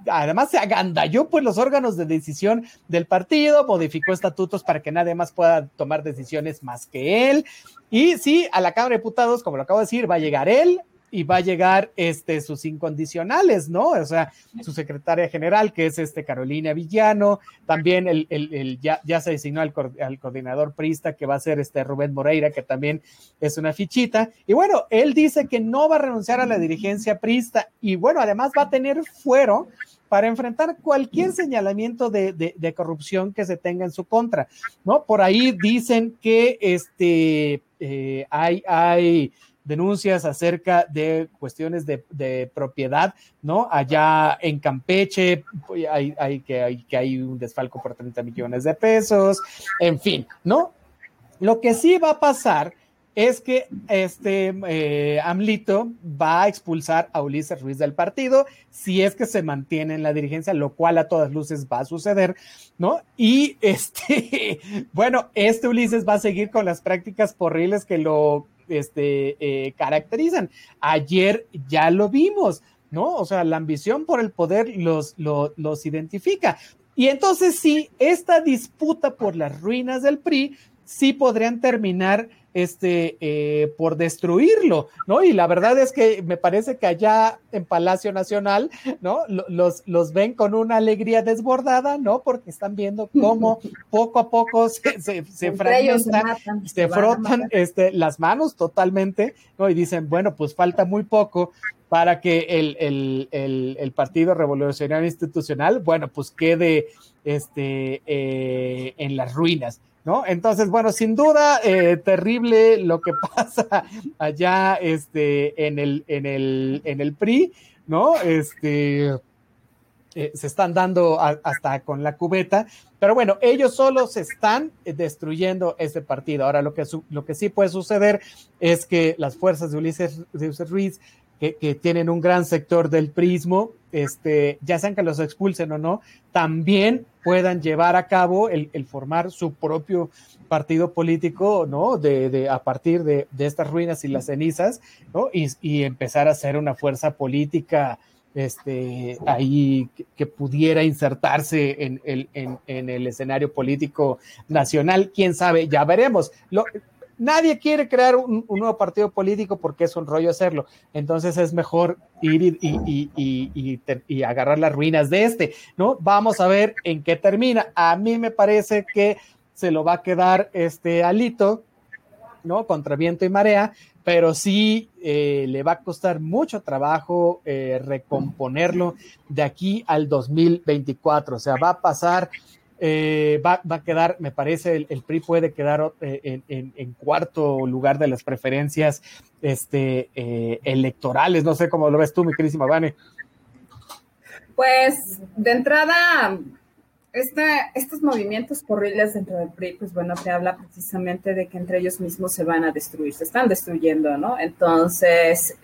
además se agandalló pues los órganos de decisión del partido, modificó estatutos para que nadie más pueda tomar decisiones más que él. Y sí, a la Cámara de Diputados, como lo acabo de decir, va a llegar él, y va a llegar este, sus incondicionales, ¿no? O sea, su secretaria general, que es este Carolina Villano, también el, el, el ya, ya, se designó al, al, coordinador prista, que va a ser este Rubén Moreira, que también es una fichita. Y bueno, él dice que no va a renunciar a la dirigencia prista y bueno, además va a tener fuero para enfrentar cualquier señalamiento de, de, de, corrupción que se tenga en su contra, ¿no? Por ahí dicen que este, eh, hay, hay denuncias acerca de cuestiones de, propiedad, ¿no? Allá en Campeche pues, hay, hay, que, hay, que hay un desfalco por 30 millones de pesos, en fin, ¿no? Lo que sí va a pasar es que este eh, AMLITO va a expulsar a Ulises Ruiz del partido si es que se mantiene en la dirigencia, lo cual a todas luces va a suceder, ¿no? Y este, bueno, este Ulises va a seguir con las prácticas porriles que lo este, eh, caracterizan. Ayer ya lo vimos, ¿no? O sea, la ambición por el poder los, los, los identifica. Y entonces sí, esta disputa por las ruinas del PRI sí podrían terminar este, eh, por destruirlo, ¿no? Y la verdad es que me parece que allá en Palacio Nacional, ¿no? Los, los ven con una alegría desbordada, ¿no? Porque están viendo cómo poco a poco se, se, se fragmentan, se, frotan este, las manos totalmente, ¿no? Y dicen, bueno, pues falta muy poco para que el, el, el, el Partido Revolucionario Institucional, bueno, pues quede este, eh, en las ruinas. ¿No? Entonces, bueno, sin duda, eh, terrible lo que pasa allá este, en, el, en, el, en el PRI, ¿no? Este, eh, se están dando hasta con la cubeta, pero bueno, ellos solos están destruyendo este partido. Ahora, lo que, lo que sí puede suceder es que las fuerzas de Ulises, de Ulises Ruiz que, tienen un gran sector del prismo, este, ya sean que los expulsen o no, también puedan llevar a cabo el, formar su propio partido político, ¿no? De, de a partir de, estas ruinas y las cenizas, ¿no? Y, y, empezar a ser una fuerza política, este, ahí que, pudiera insertarse en el, en, en el escenario político nacional. Quién sabe, ya veremos. Lo, nadie quiere crear un, nuevo partido político porque es un rollo hacerlo. Entonces es mejor ir y, agarrar las ruinas de este, ¿no? Vamos a ver en qué termina. A mí me parece que se lo va a quedar este Alito, ¿no? Contra viento y marea, pero sí eh, le va a costar mucho trabajo eh, recomponerlo de aquí al 2024. O sea, va a pasar eh, va, a quedar, me parece, el, PRI puede quedar eh, en, cuarto lugar de las preferencias este, eh, electorales. No sé cómo lo ves tú, mi querísima Vane. Pues de entrada, estos movimientos corriles dentro del PRI, pues bueno, te habla precisamente de que entre ellos mismos se van a destruir, se están destruyendo, ¿no? Entonces,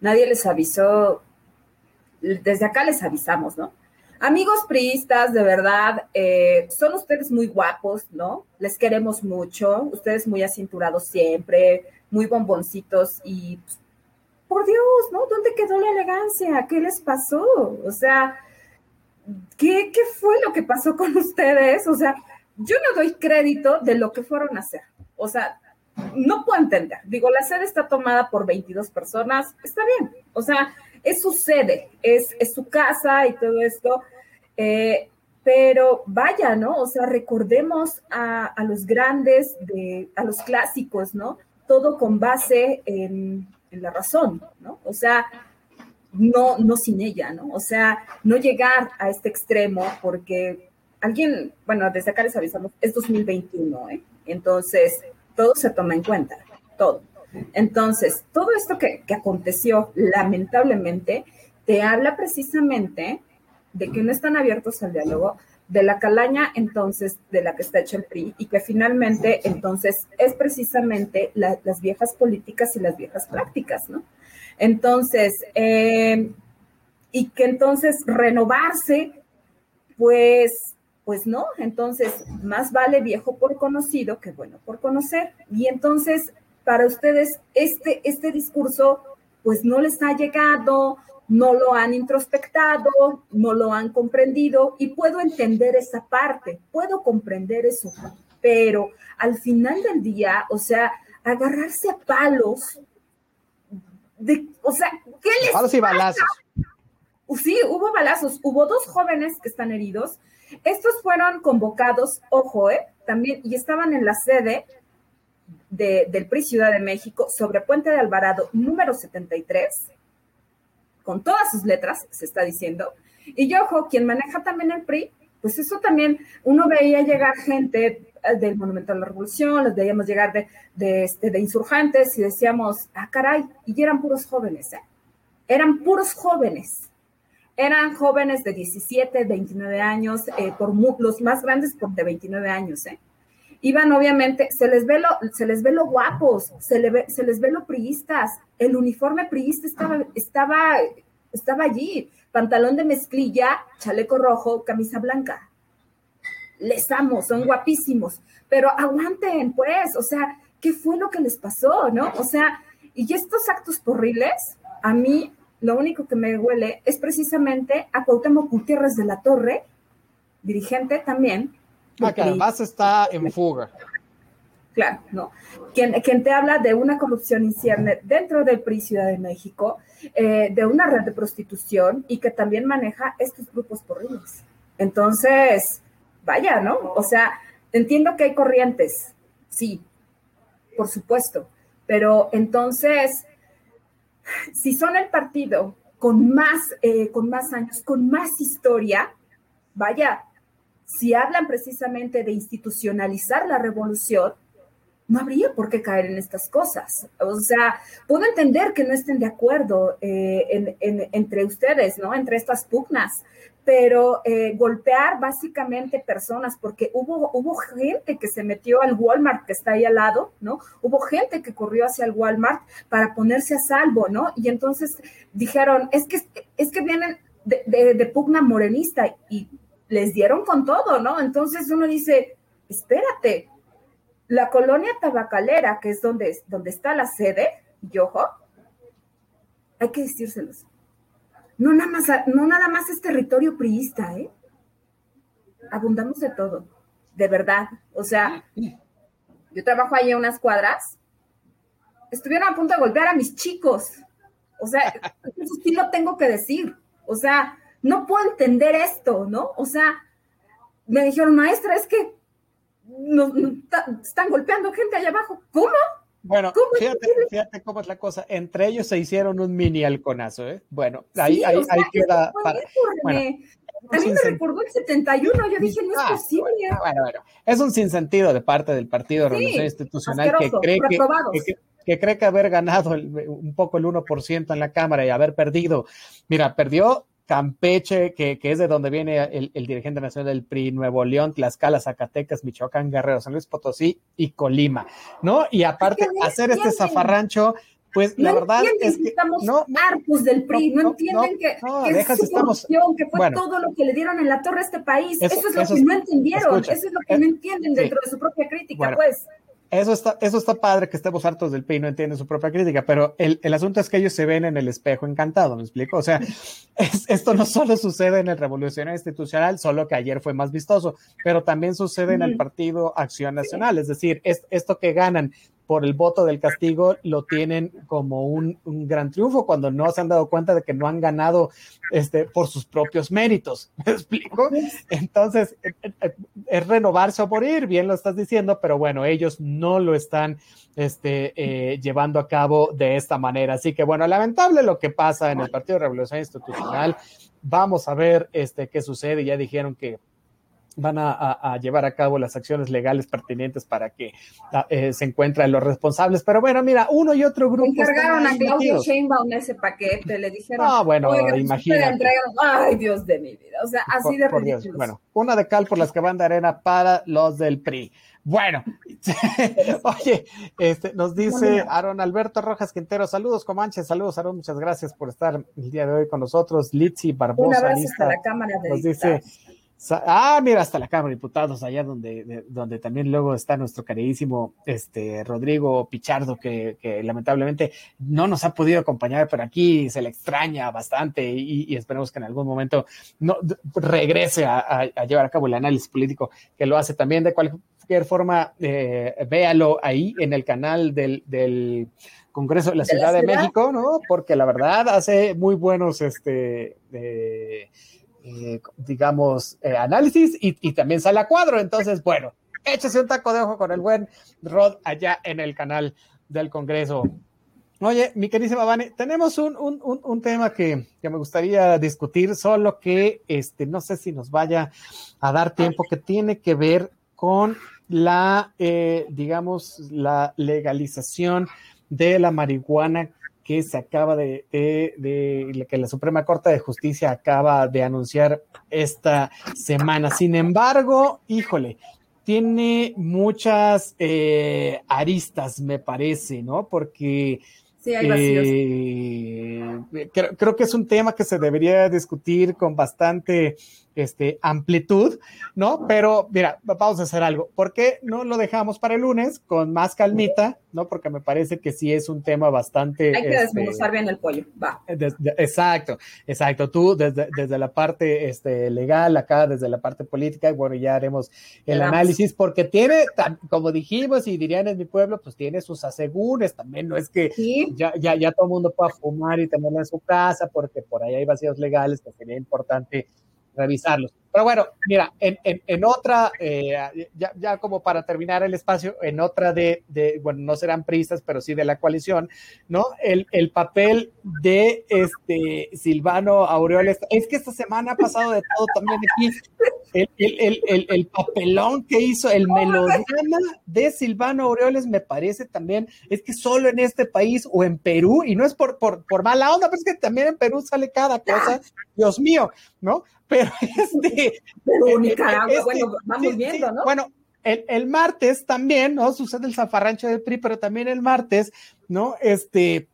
nadie les avisó, desde acá les avisamos, ¿no? Amigos priistas, de verdad, eh, son ustedes muy guapos, ¿no? Les queremos mucho, ustedes muy acinturados siempre, muy bomboncitos y, pues, por Dios, ¿no? ¿Dónde quedó la elegancia? ¿Qué les pasó? O sea, ¿qué, ¿qué fue lo que pasó con ustedes? O sea, yo no doy crédito de lo que fueron a hacer. O sea, no puedo entender. Digo, la sede está tomada por 22 personas, está bien. O sea, es su sede, es, su casa y todo esto. Eh, pero vaya, ¿no? O sea, recordemos a, los grandes, de, a los clásicos, ¿no? Todo con base en, la razón, ¿no? O sea, no, no sin ella, ¿no? O sea, no llegar a este extremo porque alguien, bueno, desde acá les avisamos, es 2021, ¿eh? Entonces, todo se toma en cuenta, todo. Entonces, todo esto que, aconteció, lamentablemente, te habla precisamente de que no están abiertos al diálogo, de la calaña entonces de la que está hecho el PRI y que finalmente entonces es precisamente las viejas políticas y las viejas prácticas, ¿no? Entonces, eh, y que entonces renovarse, pues, pues no, entonces más vale viejo por conocido que bueno por conocer. Y entonces para ustedes este, este discurso pues no les ha llegado, no lo han introspectado, no lo han comprendido y puedo entender esa parte, puedo comprender eso, pero al final del día, o sea, agarrarse a palos, de, o sea, ¿qué les Palos y balazos. Sí, hubo balazos, hubo dos jóvenes que están heridos. Estos fueron convocados, ojo, ¿eh? También, y estaban en la sede del PRI Ciudad de México sobre Puente de Alvarado número 73, con todas sus letras, se está diciendo. Y yo, ojo, quien maneja también el PRI, pues eso también, uno veía llegar gente eh, del Monumento a la Revolución, los veíamos llegar de, de, este, de insurgentes y decíamos, ah, caray, y eran puros jóvenes, ¿eh? eran puros jóvenes. Eran jóvenes de 17, 29 años, eh, por los más grandes por de 29 años, ¿eh? Iban obviamente, se les ve lo, se les ve lo guapos, se, le se les ve lo priistas, el uniforme priista estaba, estaba, estaba allí, pantalón de mezclilla, chaleco rojo, camisa blanca. Les amo, son guapísimos, pero aguanten, pues, o sea, ¿qué fue lo que les pasó, no? O sea, y estos actos horribles, a mí lo único que me huele es precisamente a Cuauhtémoc Gutiérrez de la Torre, dirigente también. Ah, que además está en fuga. Claro, ¿no? Quien, quien te habla de una corrupción incierne dentro del PRI Ciudad de México, eh, de una red de prostitución y que también maneja estos grupos porriles. Entonces, vaya, ¿no? O sea, entiendo que hay corrientes, sí, por supuesto, pero entonces si son el partido con más, eh, con más años, con más historia, vaya, si hablan precisamente de institucionalizar la revolución, no habría por qué caer en estas cosas. O sea, puedo entender que no estén de acuerdo eh, entre ustedes, ¿no? Entre estas pugnas, pero eh, golpear básicamente personas, porque hubo, hubo gente que se metió al Walmart que está ahí al lado, ¿no? Hubo gente que corrió hacia el Walmart para ponerse a salvo, ¿no? Y entonces dijeron, es que, es que vienen de, de, pugna morenista y les dieron con todo, ¿no? Entonces uno dice, espérate, la colonia tabacalera, que es donde, donde está la sede, y ojo, hay que decírselos no nada más, no nada más es territorio priista, ¿eh? Abundamos de todo, de verdad. O sea, yo trabajo ahí en unas cuadras, estuvieron a punto de golpear a mis chicos. O sea, eso sí lo tengo que decir. O sea, no puedo entender esto, ¿no? O sea, me dijeron, maestra, es que nos, están golpeando gente allá abajo. ¿Cómo? Bueno, fíjate, cómo es la cosa. Entre ellos se hicieron un mini halconazo, ¿eh? Bueno, ahí, ahí, ahí queda. Para, bueno, a mí me recordó el 71, yo dije, no es ah, posible. Bueno, bueno, es un sinsentido de parte del Partido de Revolución Institucional que cree que, que, cree que haber ganado un poco el 1% en la Cámara y haber perdido, mira, perdió Campeche, que, que, es de donde viene el, el, dirigente nacional del PRI, Nuevo León, Tlaxcala, Zacatecas, Michoacán, Guerrero, San Luis Potosí y Colima, ¿no? Y aparte, hacer este zafarrancho, pues la verdad es que estamos no, hartos del PRI, no, entienden que, que es su estamos, que fue todo lo que le dieron en la torre a este país. Eso, es lo que no entendieron, eso es lo que no entienden dentro de su propia crítica, pues. Eso está, eso está padre que estemos hartos del PRI, no entienden su propia crítica, pero el, el, asunto es que ellos se ven en el espejo encantado, ¿me explico? O sea, esto no solo sucede en el Revolucionario Institucional, solo que ayer fue más vistoso, pero también sucede en el Partido Acción Nacional, es decir, es, esto que ganan por el voto del castigo lo tienen como un, un, gran triunfo cuando no se han dado cuenta de que no han ganado este, por sus propios méritos. ¿Me explico? Entonces, eh, eh, es renovarse o morir, bien lo estás diciendo, pero bueno, ellos no lo están este, eh, llevando a cabo de esta manera. Así que bueno, lamentable lo que pasa en el Partido de Revolución Institucional. Vamos a ver este, qué sucede. Ya dijeron que van a, llevar a cabo las acciones legales pertinentes para que ah, eh, se encuentren los responsables. Pero bueno, mira, uno y otro grupo. Encargaron a Claudia Sheinbaum ese paquete, le dijeron. Ah, bueno, imagínate. Ay, Dios de mi vida. O sea, así de ridículo. Bueno, una de cal por las que van de arena para los del PRI. Bueno, oye, este, nos dice Aaron Alberto Rojas Quintero, saludos Comanche, saludos Aaron, muchas gracias por estar el día de hoy con nosotros. Litsi Barbosa. Un abrazo hasta la Cámara de nos dice, Ah, mira, hasta la Cámara de Diputados, allá donde, donde también luego está nuestro queridísimo este, Rodrigo Pichardo, que, que, lamentablemente no nos ha podido acompañar, pero aquí se le extraña bastante y, esperemos que en algún momento no, regrese a, a, llevar a cabo el análisis político que lo hace también. De cualquier forma, eh, véalo ahí en el canal del, del Congreso de la Ciudad de, México, ¿no? Porque la verdad hace muy buenos este, eh, eh, digamos, eh, análisis y, también sale a cuadro. Entonces, bueno, échese un taco de ojo con el buen Rod allá en el canal del Congreso. Oye, mi queridísima Vane, tenemos un, un, un, tema que, que, me gustaría discutir, solo que este, no sé si nos vaya a dar tiempo, que tiene que ver con la, eh, digamos, la legalización de la marihuana que se acaba de, de, de, que la Suprema Corte de Justicia acaba de anunciar esta semana. Sin embargo, híjole, tiene muchas eh, aristas, me parece, ¿no? Porque Sí, hay eh, creo, creo, que es un tema que se debería discutir con bastante este, amplitud, ¿no? Pero mira, vamos a hacer algo. ¿Por qué no lo dejamos para el lunes con más calmita, ¿no? Porque me parece que sí es un tema bastante... Hay que este, desmenuzar bien el pollo, va. exacto, exacto. Tú desde, desde la parte este, legal, acá desde la parte política, y bueno, ya haremos el análisis, porque tiene, como dijimos y dirían en mi pueblo, pues tiene sus asegures, también no es que ya, ya, ya todo el mundo pueda fumar y tenerla en su casa, porque por ahí hay vacíos legales que sería importante revisarlos. Pero bueno, mira, en, en, en otra, eh, ya, ya, como para terminar el espacio, en otra de, de, bueno, no serán pristas, pero sí de la coalición, ¿no? El, el papel de este Silvano Aureoles. Es que esta semana ha pasado de todo también aquí. El, el, el, el papelón que hizo el melodrama de Silvano Aureoles me parece también, es que solo en este país o en Perú, y no es por, por, por mala onda, pero es que también en Perú sale cada cosa, Dios mío, ¿no? Pero este. Pero Nicaragua, este, bueno, vamos sí, viendo, ¿no? Bueno, el, el, martes también, ¿no? Sucede el zafarrancho del PRI, pero también el martes, ¿no? Este,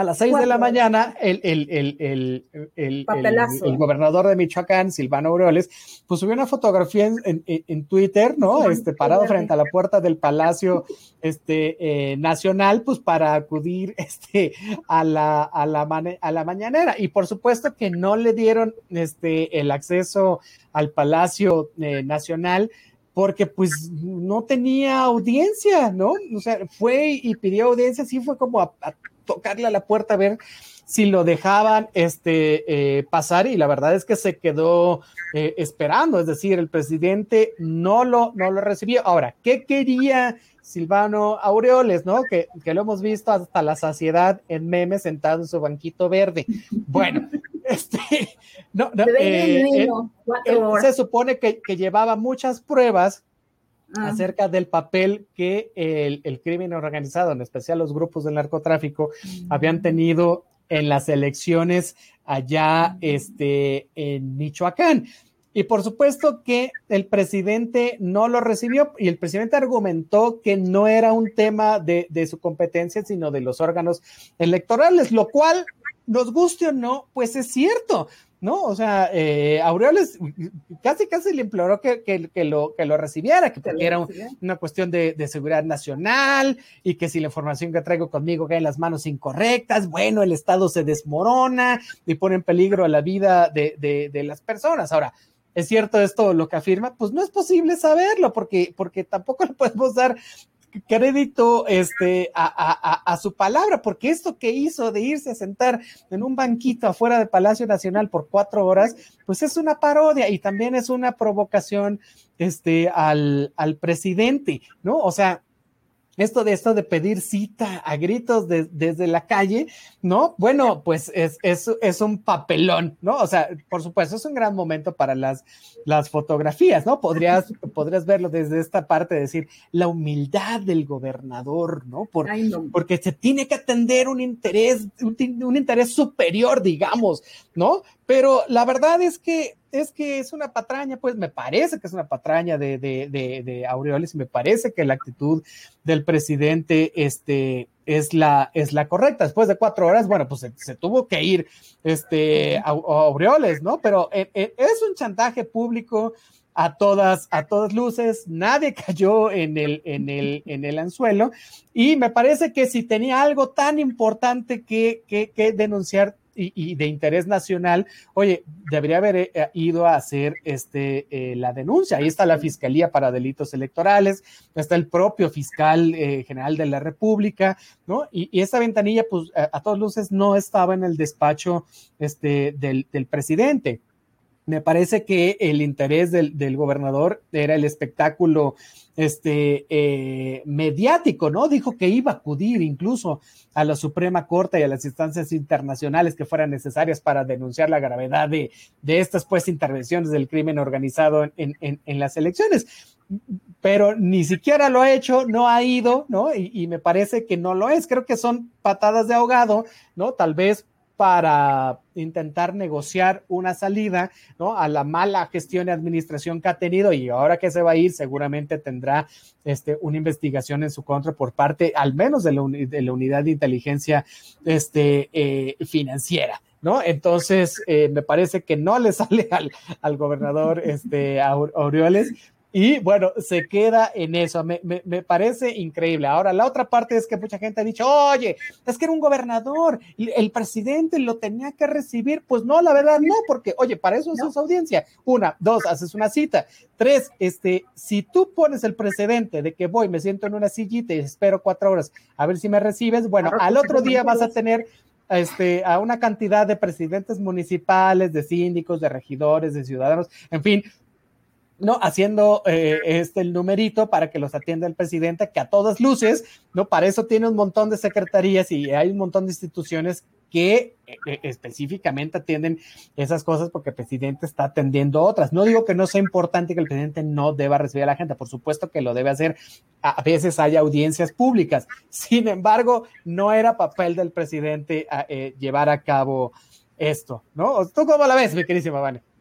a las seis de la mañana, el, el, el, el, gobernador de Michoacán, Silvano Aureoles, pues subió una fotografía en, en, en Twitter, ¿no? Este, parado frente a la puerta del Palacio este, eh, Nacional, pues para acudir este, a, la, a, la a la mañanera. Y por supuesto que no le dieron este, el acceso al Palacio eh, Nacional porque pues no tenía audiencia, ¿no? O sea, fue y pidió audiencia, sí fue como a, a tocarle a la puerta a ver si lo dejaban este, eh, pasar y la verdad es que se quedó eh, esperando, es decir, el presidente no lo, no lo recibió. Ahora, ¿qué quería Silvano Aureoles, no? Que, que lo hemos visto hasta la saciedad en memes sentado en su banquito verde. Bueno, este, no, no, eh, él, él, se supone que, que llevaba muchas pruebas Ah. acerca del papel que el, el, crimen organizado, en especial los grupos del narcotráfico, mm. habían tenido en las elecciones allá este, en Michoacán. Y por supuesto que el presidente no lo recibió y el presidente argumentó que no era un tema de, de su competencia, sino de los órganos electorales, lo cual, nos guste o no, pues es cierto. ¿No? O sea, eh, Aureoles casi, casi le imploró que, que, que, lo, que lo recibiera, que porque era una cuestión de, de, seguridad nacional y que si la información que traigo conmigo cae en las manos incorrectas, bueno, el Estado se desmorona y pone en peligro la vida de, de, de las personas. Ahora, ¿Es cierto esto lo que afirma? Pues no es posible saberlo porque, porque tampoco le podemos dar crédito este, a, a, a, su palabra, porque esto que hizo de irse a sentar en un banquito afuera del Palacio Nacional por cuatro horas, pues es una parodia y también es una provocación este, al, al presidente, ¿no? O sea, esto de esto de pedir cita a gritos de, desde la calle, ¿no? Bueno, pues es, es, es, un papelón, ¿no? O sea, por supuesto, es un gran momento para las, las fotografías, ¿no? Podrías, podrías verlo desde esta parte, de decir, la humildad del gobernador, ¿no? Por, Ay, no. Porque se tiene que atender un interés, un, un interés superior, digamos, ¿no? Pero la verdad es que es que es una patraña, pues me parece que es una patraña de, de, de, de Aureoles y me parece que la actitud del presidente este, es, la, es la correcta. Después de cuatro horas, bueno, pues se, se tuvo que ir este, a, a Aureoles, ¿no? Pero eh, eh, es un chantaje público a todas, a todas luces, nadie cayó en el, en el, en el anzuelo, y me parece que si tenía algo tan importante que, que, que denunciar, y, y, de interés nacional, oye, debería haber eh, ido a hacer este, eh, la denuncia. Ahí está la Fiscalía para Delitos Electorales, está el propio fiscal eh, general de la República, ¿no? Y, y esta ventanilla, pues, a, a, todas luces no estaba en el despacho este, del, del presidente. Me parece que el interés del, del gobernador era el espectáculo este, eh, mediático, ¿no? Dijo que iba a acudir incluso a la Suprema Corte y a las instancias internacionales que fueran necesarias para denunciar la gravedad de, de estas pues intervenciones del crimen organizado en, en, en, las elecciones. Pero ni siquiera lo ha hecho, no ha ido, ¿no? Y, y me parece que no lo es. Creo que son patadas de ahogado, ¿no? Tal vez para intentar negociar una salida ¿no? a la mala gestión y administración que ha tenido y ahora que se va a ir seguramente tendrá este, una investigación en su contra por parte al menos de la, unidad de inteligencia este, eh, financiera. ¿No? Entonces, eh, me parece que no le sale al, al gobernador este, Aureoles, y bueno, se queda en eso. Me, me, me, parece increíble. Ahora, la otra parte es que mucha gente ha dicho, oye, es que era un gobernador y el presidente lo tenía que recibir. Pues no, la verdad no, porque, oye, para eso no. es audiencia. Una, dos, haces una cita. Tres, este, si tú pones el precedente de que voy, me siento en una sillita y espero cuatro horas a ver si me recibes, bueno, al otro día vas a tener este, a una cantidad de presidentes municipales, de síndicos, de regidores, de ciudadanos, en fin, ¿no? Haciendo eh, este el numerito para que los atienda el presidente, que a todas luces, ¿no? Para eso tiene un montón de secretarías y hay un montón de instituciones que eh, específicamente atienden esas cosas porque el presidente está atendiendo otras. No digo que no sea importante que el presidente no deba recibir a la gente, por supuesto que lo debe hacer. A veces hay audiencias públicas. Sin embargo, no era papel del presidente eh, llevar a cabo esto, ¿no? ¿Tú cómo la ves, mi queridísima Vane?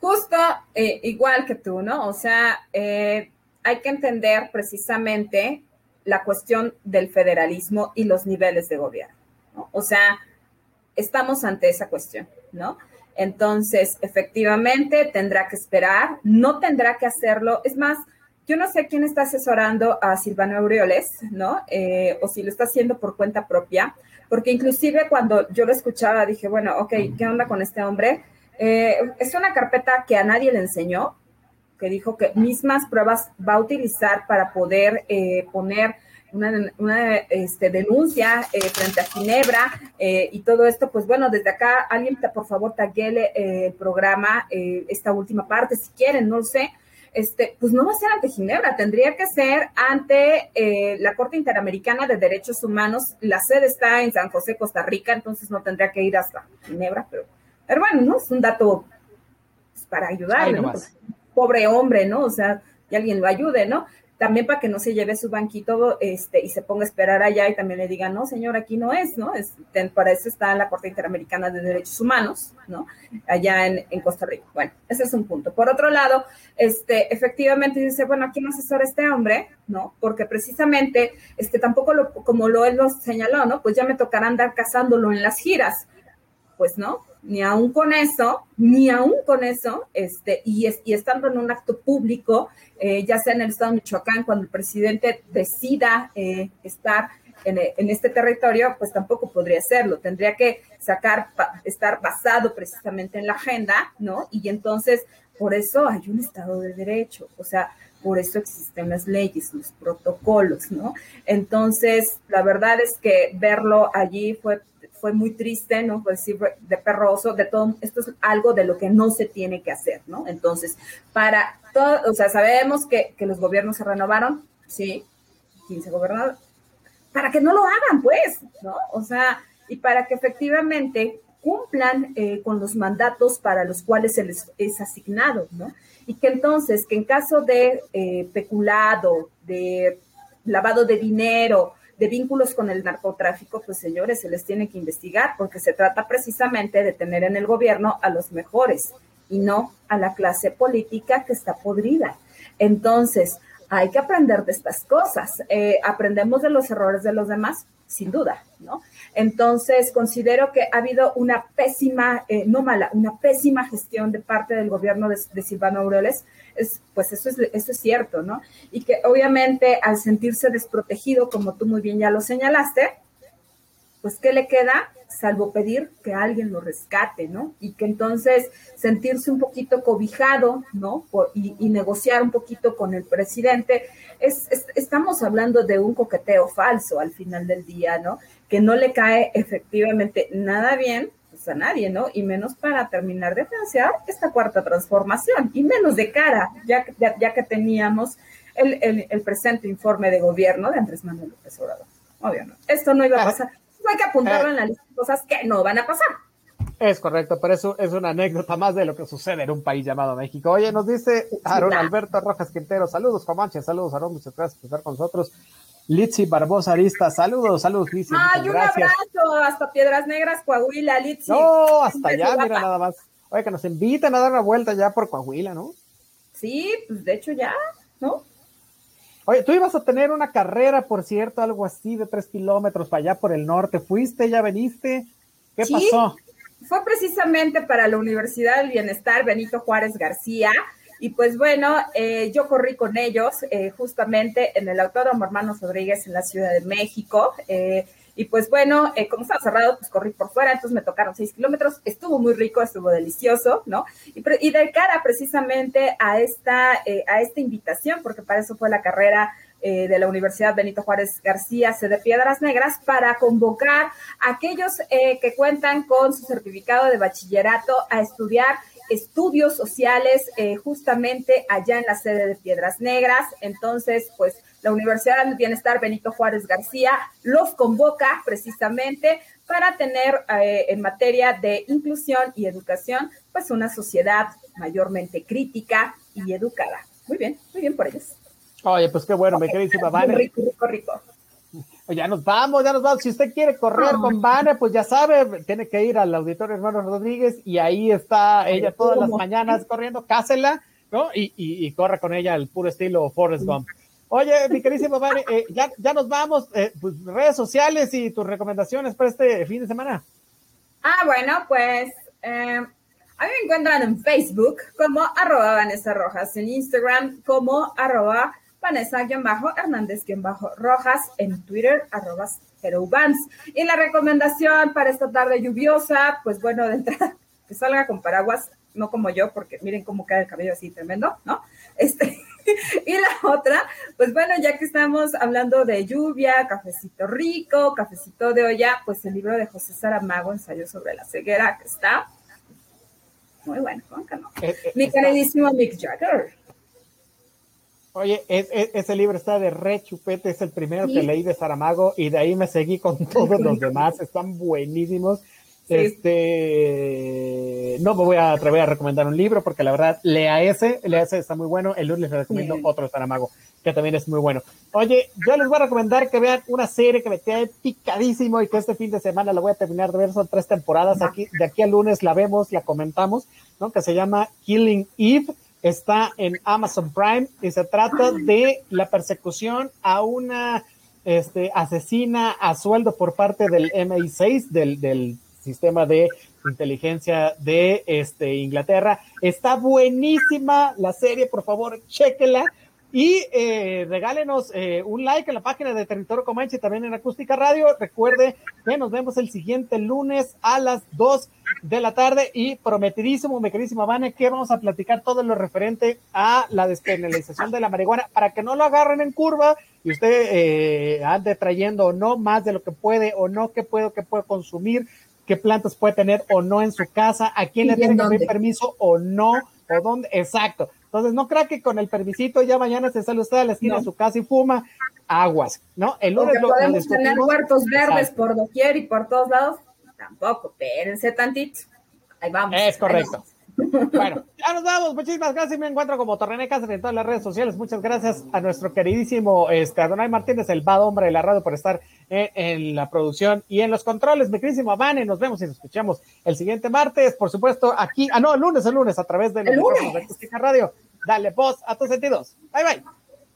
Justo eh, igual que tú, ¿no? O sea, eh, hay que entender precisamente la cuestión del federalismo y los niveles de gobierno, ¿no? O sea, estamos ante esa cuestión, ¿no? Entonces, efectivamente, tendrá que esperar, no tendrá que hacerlo. Es más, yo no sé quién está asesorando a Silvano Aureoles, ¿no? Eh, o si lo está haciendo por cuenta propia, porque inclusive cuando yo lo escuchaba dije, bueno, ok, ¿qué onda con este hombre? Eh, es una carpeta que a nadie le enseñó, que dijo que mismas pruebas va a utilizar para poder eh, poner una, este, denuncia eh, frente a Ginebra eh, y todo esto, pues bueno, desde acá alguien por favor taguele el programa, esta última parte, si quieren, no lo sé. Este, pues no va a ser ante Ginebra, tendría que ser ante la Corte Interamericana de Derechos Humanos. La sede está en San José, Costa Rica, entonces no tendría que ir hasta Ginebra, pero pero bueno, ¿no? Es un dato pues, para ayudarle, ¿no? Pobre hombre, ¿no? O sea, que alguien lo ayude, ¿no? También para que no se lleve su banquito este, y se ponga a esperar allá y también le diga, no, señor, aquí no es, ¿no? Es, para eso está la Corte Interamericana de Derechos Humanos, ¿no? Allá en, en, Costa Rica. Bueno, ese es un punto. Por otro lado, este, efectivamente dice, bueno, aquí no asesora este hombre, ¿no? Porque precisamente, este, tampoco lo, como lo él lo señaló, ¿no? Pues ya me tocará andar cazándolo en las giras. Pues no, ni aún con eso, ni aún con eso, este, y, es, y estando en un acto público, eh, ya sea en el estado de Michoacán, cuando el presidente decida eh, estar en, en, este territorio, pues tampoco podría hacerlo. Tendría que sacar, estar basado precisamente en la agenda, ¿no? Y entonces, por eso hay un Estado de Derecho, o sea, por eso existen las leyes, los protocolos, ¿no? Entonces, la verdad es que verlo allí fue fue muy triste, ¿no? Pues sí, de perroso, de todo, esto es algo de lo que no se tiene que hacer, ¿no? Entonces, para todo, o sea, sabemos que, que los gobiernos se renovaron, sí, 15 gobernadores, para que no lo hagan, pues, ¿no? O sea, y para que efectivamente cumplan eh, con los mandatos para los cuales se les es asignado, ¿no? Y que entonces, que en caso de eh, peculado, de lavado de dinero, de vínculos con el narcotráfico, pues señores, se les tiene que investigar porque se trata precisamente de tener en el gobierno a los mejores y no a la clase política que está podrida. Entonces, hay que aprender de estas cosas. Eh, aprendemos de los errores de los demás, sin duda, ¿no? Entonces, considero que ha habido una pésima, eh, no mala, una pésima gestión de parte del gobierno de, de Silvano Aureoles, es, pues eso es, eso es cierto, ¿no? Y que obviamente al sentirse desprotegido, como tú muy bien ya lo señalaste, pues ¿qué le queda? Salvo pedir que alguien lo rescate, ¿no? Y que entonces sentirse un poquito cobijado, ¿no? Por, y, y, negociar un poquito con el presidente. Es, es, estamos hablando de un coqueteo falso al final del día, ¿no? Que no le cae efectivamente nada bien pues a nadie, ¿no? Y menos para terminar de financiar esta cuarta transformación, y menos de cara, ya, ya, ya que teníamos el, el, el, presente informe de gobierno de Andrés Manuel López Obrador. Obvio, ¿no? Esto no iba a pasar. hay que apuntarlo en la lista de cosas que no van a pasar. Es correcto, pero eso es una anécdota más de lo que sucede en un país llamado México. Oye, nos dice Aaron Alberto Rojas Quintero, saludos Comanche, saludos Aaron, muchas gracias por estar con nosotros. Litsi Barbosa Arista, saludos, saludos Litsi. Ay, un gracias. abrazo hasta Piedras Negras, Coahuila, Litsi. No, hasta allá, mira nada más. Oye, que nos inviten a dar una vuelta ya por Coahuila, ¿no? Sí, pues de hecho ya, ¿no? Oye, tú ibas a tener una carrera, por cierto, algo así de tres kilómetros para allá por el norte. ¿Fuiste? ¿Ya veniste? ¿Qué ¿Sí? pasó? Fue precisamente para la Universidad del Bienestar Benito Juárez García. Y pues bueno, eh, yo corrí con ellos eh, justamente en el Autódromo Hermanos Rodríguez en la Ciudad de México. Eh, y pues bueno, como estaba cerrado, pues corrí por fuera, entonces me tocaron seis kilómetros. Estuvo muy rico, estuvo delicioso, ¿no? Y, de cara precisamente a esta, a esta invitación, porque para eso fue la carrera eh, de la Universidad Benito Juárez García, sede Piedras Negras, para convocar a aquellos eh, que cuentan con su certificado de bachillerato a estudiar estudios sociales eh, justamente allá en la sede de Piedras Negras. Entonces, pues la Universidad del Bienestar Benito Juárez García los convoca precisamente para tener eh, en materia de inclusión y educación, pues una sociedad mayormente crítica y educada. Muy bien, muy bien por ellos. Oye, pues qué bueno, okay. Vane. Rico, rico, rico. Ya nos vamos, ya nos vamos. Si usted quiere correr con Vane, pues ya sabe, tiene que ir al auditorio Hermanos Rodríguez y ahí está ella todas las mañanas corriendo, cásela, ¿no? Y, y, y corre con ella al puro estilo Forrest Gump. Oye, mi queridísima Vane, eh, ya, ya nos vamos, eh, pues redes sociales y tus recomendaciones para este fin de semana. Ah, bueno, pues eh, a mí me encuentran en Facebook como arroba Vanessa Rojas, en Instagram como arroba Vanessa-Hernández-Rojas, en Twitter, arroba Herobans. Y la recomendación para esta tarde lluviosa, pues bueno, de entrada, que salga con paraguas, no como yo, porque miren cómo cae el cabello así tremendo, ¿no? Este, y la otra, pues bueno, ya que estamos hablando de lluvia, cafecito rico, cafecito de olla, pues el libro de José Saramago, Ensayo sobre la ceguera, que está muy bueno, ¿no? Eh, eh, Mi queridísimo Mick Jagger. Oye, es, es, ese libro está de re chupete, es el primero ¿Sí? que leí de Saramago y de ahí me seguí con todos los demás, están buenísimos. Sí. Este, no me voy a atrever a recomendar un libro porque la verdad, lea ese, lea ese está muy bueno. El lunes les recomiendo sí. otro de Saramago que también es muy bueno. Oye, yo les voy a recomendar que vean una serie que me queda picadísimo y que este fin de semana la voy a terminar de ver, son tres temporadas, aquí, de aquí al lunes la vemos, la comentamos, ¿no? Que se llama Killing Eve está en Amazon Prime y se trata de la persecución a una este, asesina a sueldo por parte del MI6, del, del sistema de inteligencia de este, Inglaterra. Está buenísima la serie, por favor, chéquela. Y eh, regálenos eh, un like en la página de Territorio Comanche, también en Acústica Radio. Recuerde que nos vemos el siguiente lunes a las 2 de la tarde y prometidísimo, mi queridísima Vane, que vamos a platicar todo lo referente a la despenalización de la marihuana para que no lo agarren en curva y usted eh, ande trayendo o no más de lo que puede o no, que puede que puede consumir, qué plantas puede tener o no en su casa, a quién le tiene que pedir permiso o no, o dónde, exacto. Entonces, no crea que con el permisito ya mañana se sale usted a la esquina no. de su casa y fuma aguas, ¿no? El lunes Porque lo, podemos tener huertos verdes Exacto. por doquier y por todos lados. Tampoco, espérense tantito. Ahí vamos. Es correcto. Bueno, ya nos vamos. Muchísimas gracias. Me encuentro como Torrené Cáceres en todas las redes sociales. Muchas gracias a nuestro queridísimo este, Adonai Martínez, el bad hombre de la radio, por estar en, en, la producción y en los controles. Mi queridísimo Vane, nos vemos y nos escuchamos el siguiente martes. Por supuesto, aquí, ah, no, el lunes, el lunes, a través de los de Acústica Radio. Dale voz a tus sentidos. Bye, bye.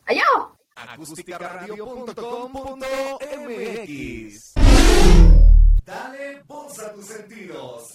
Adiós. acústicaradio.com.mx Dale voz a tus sentidos.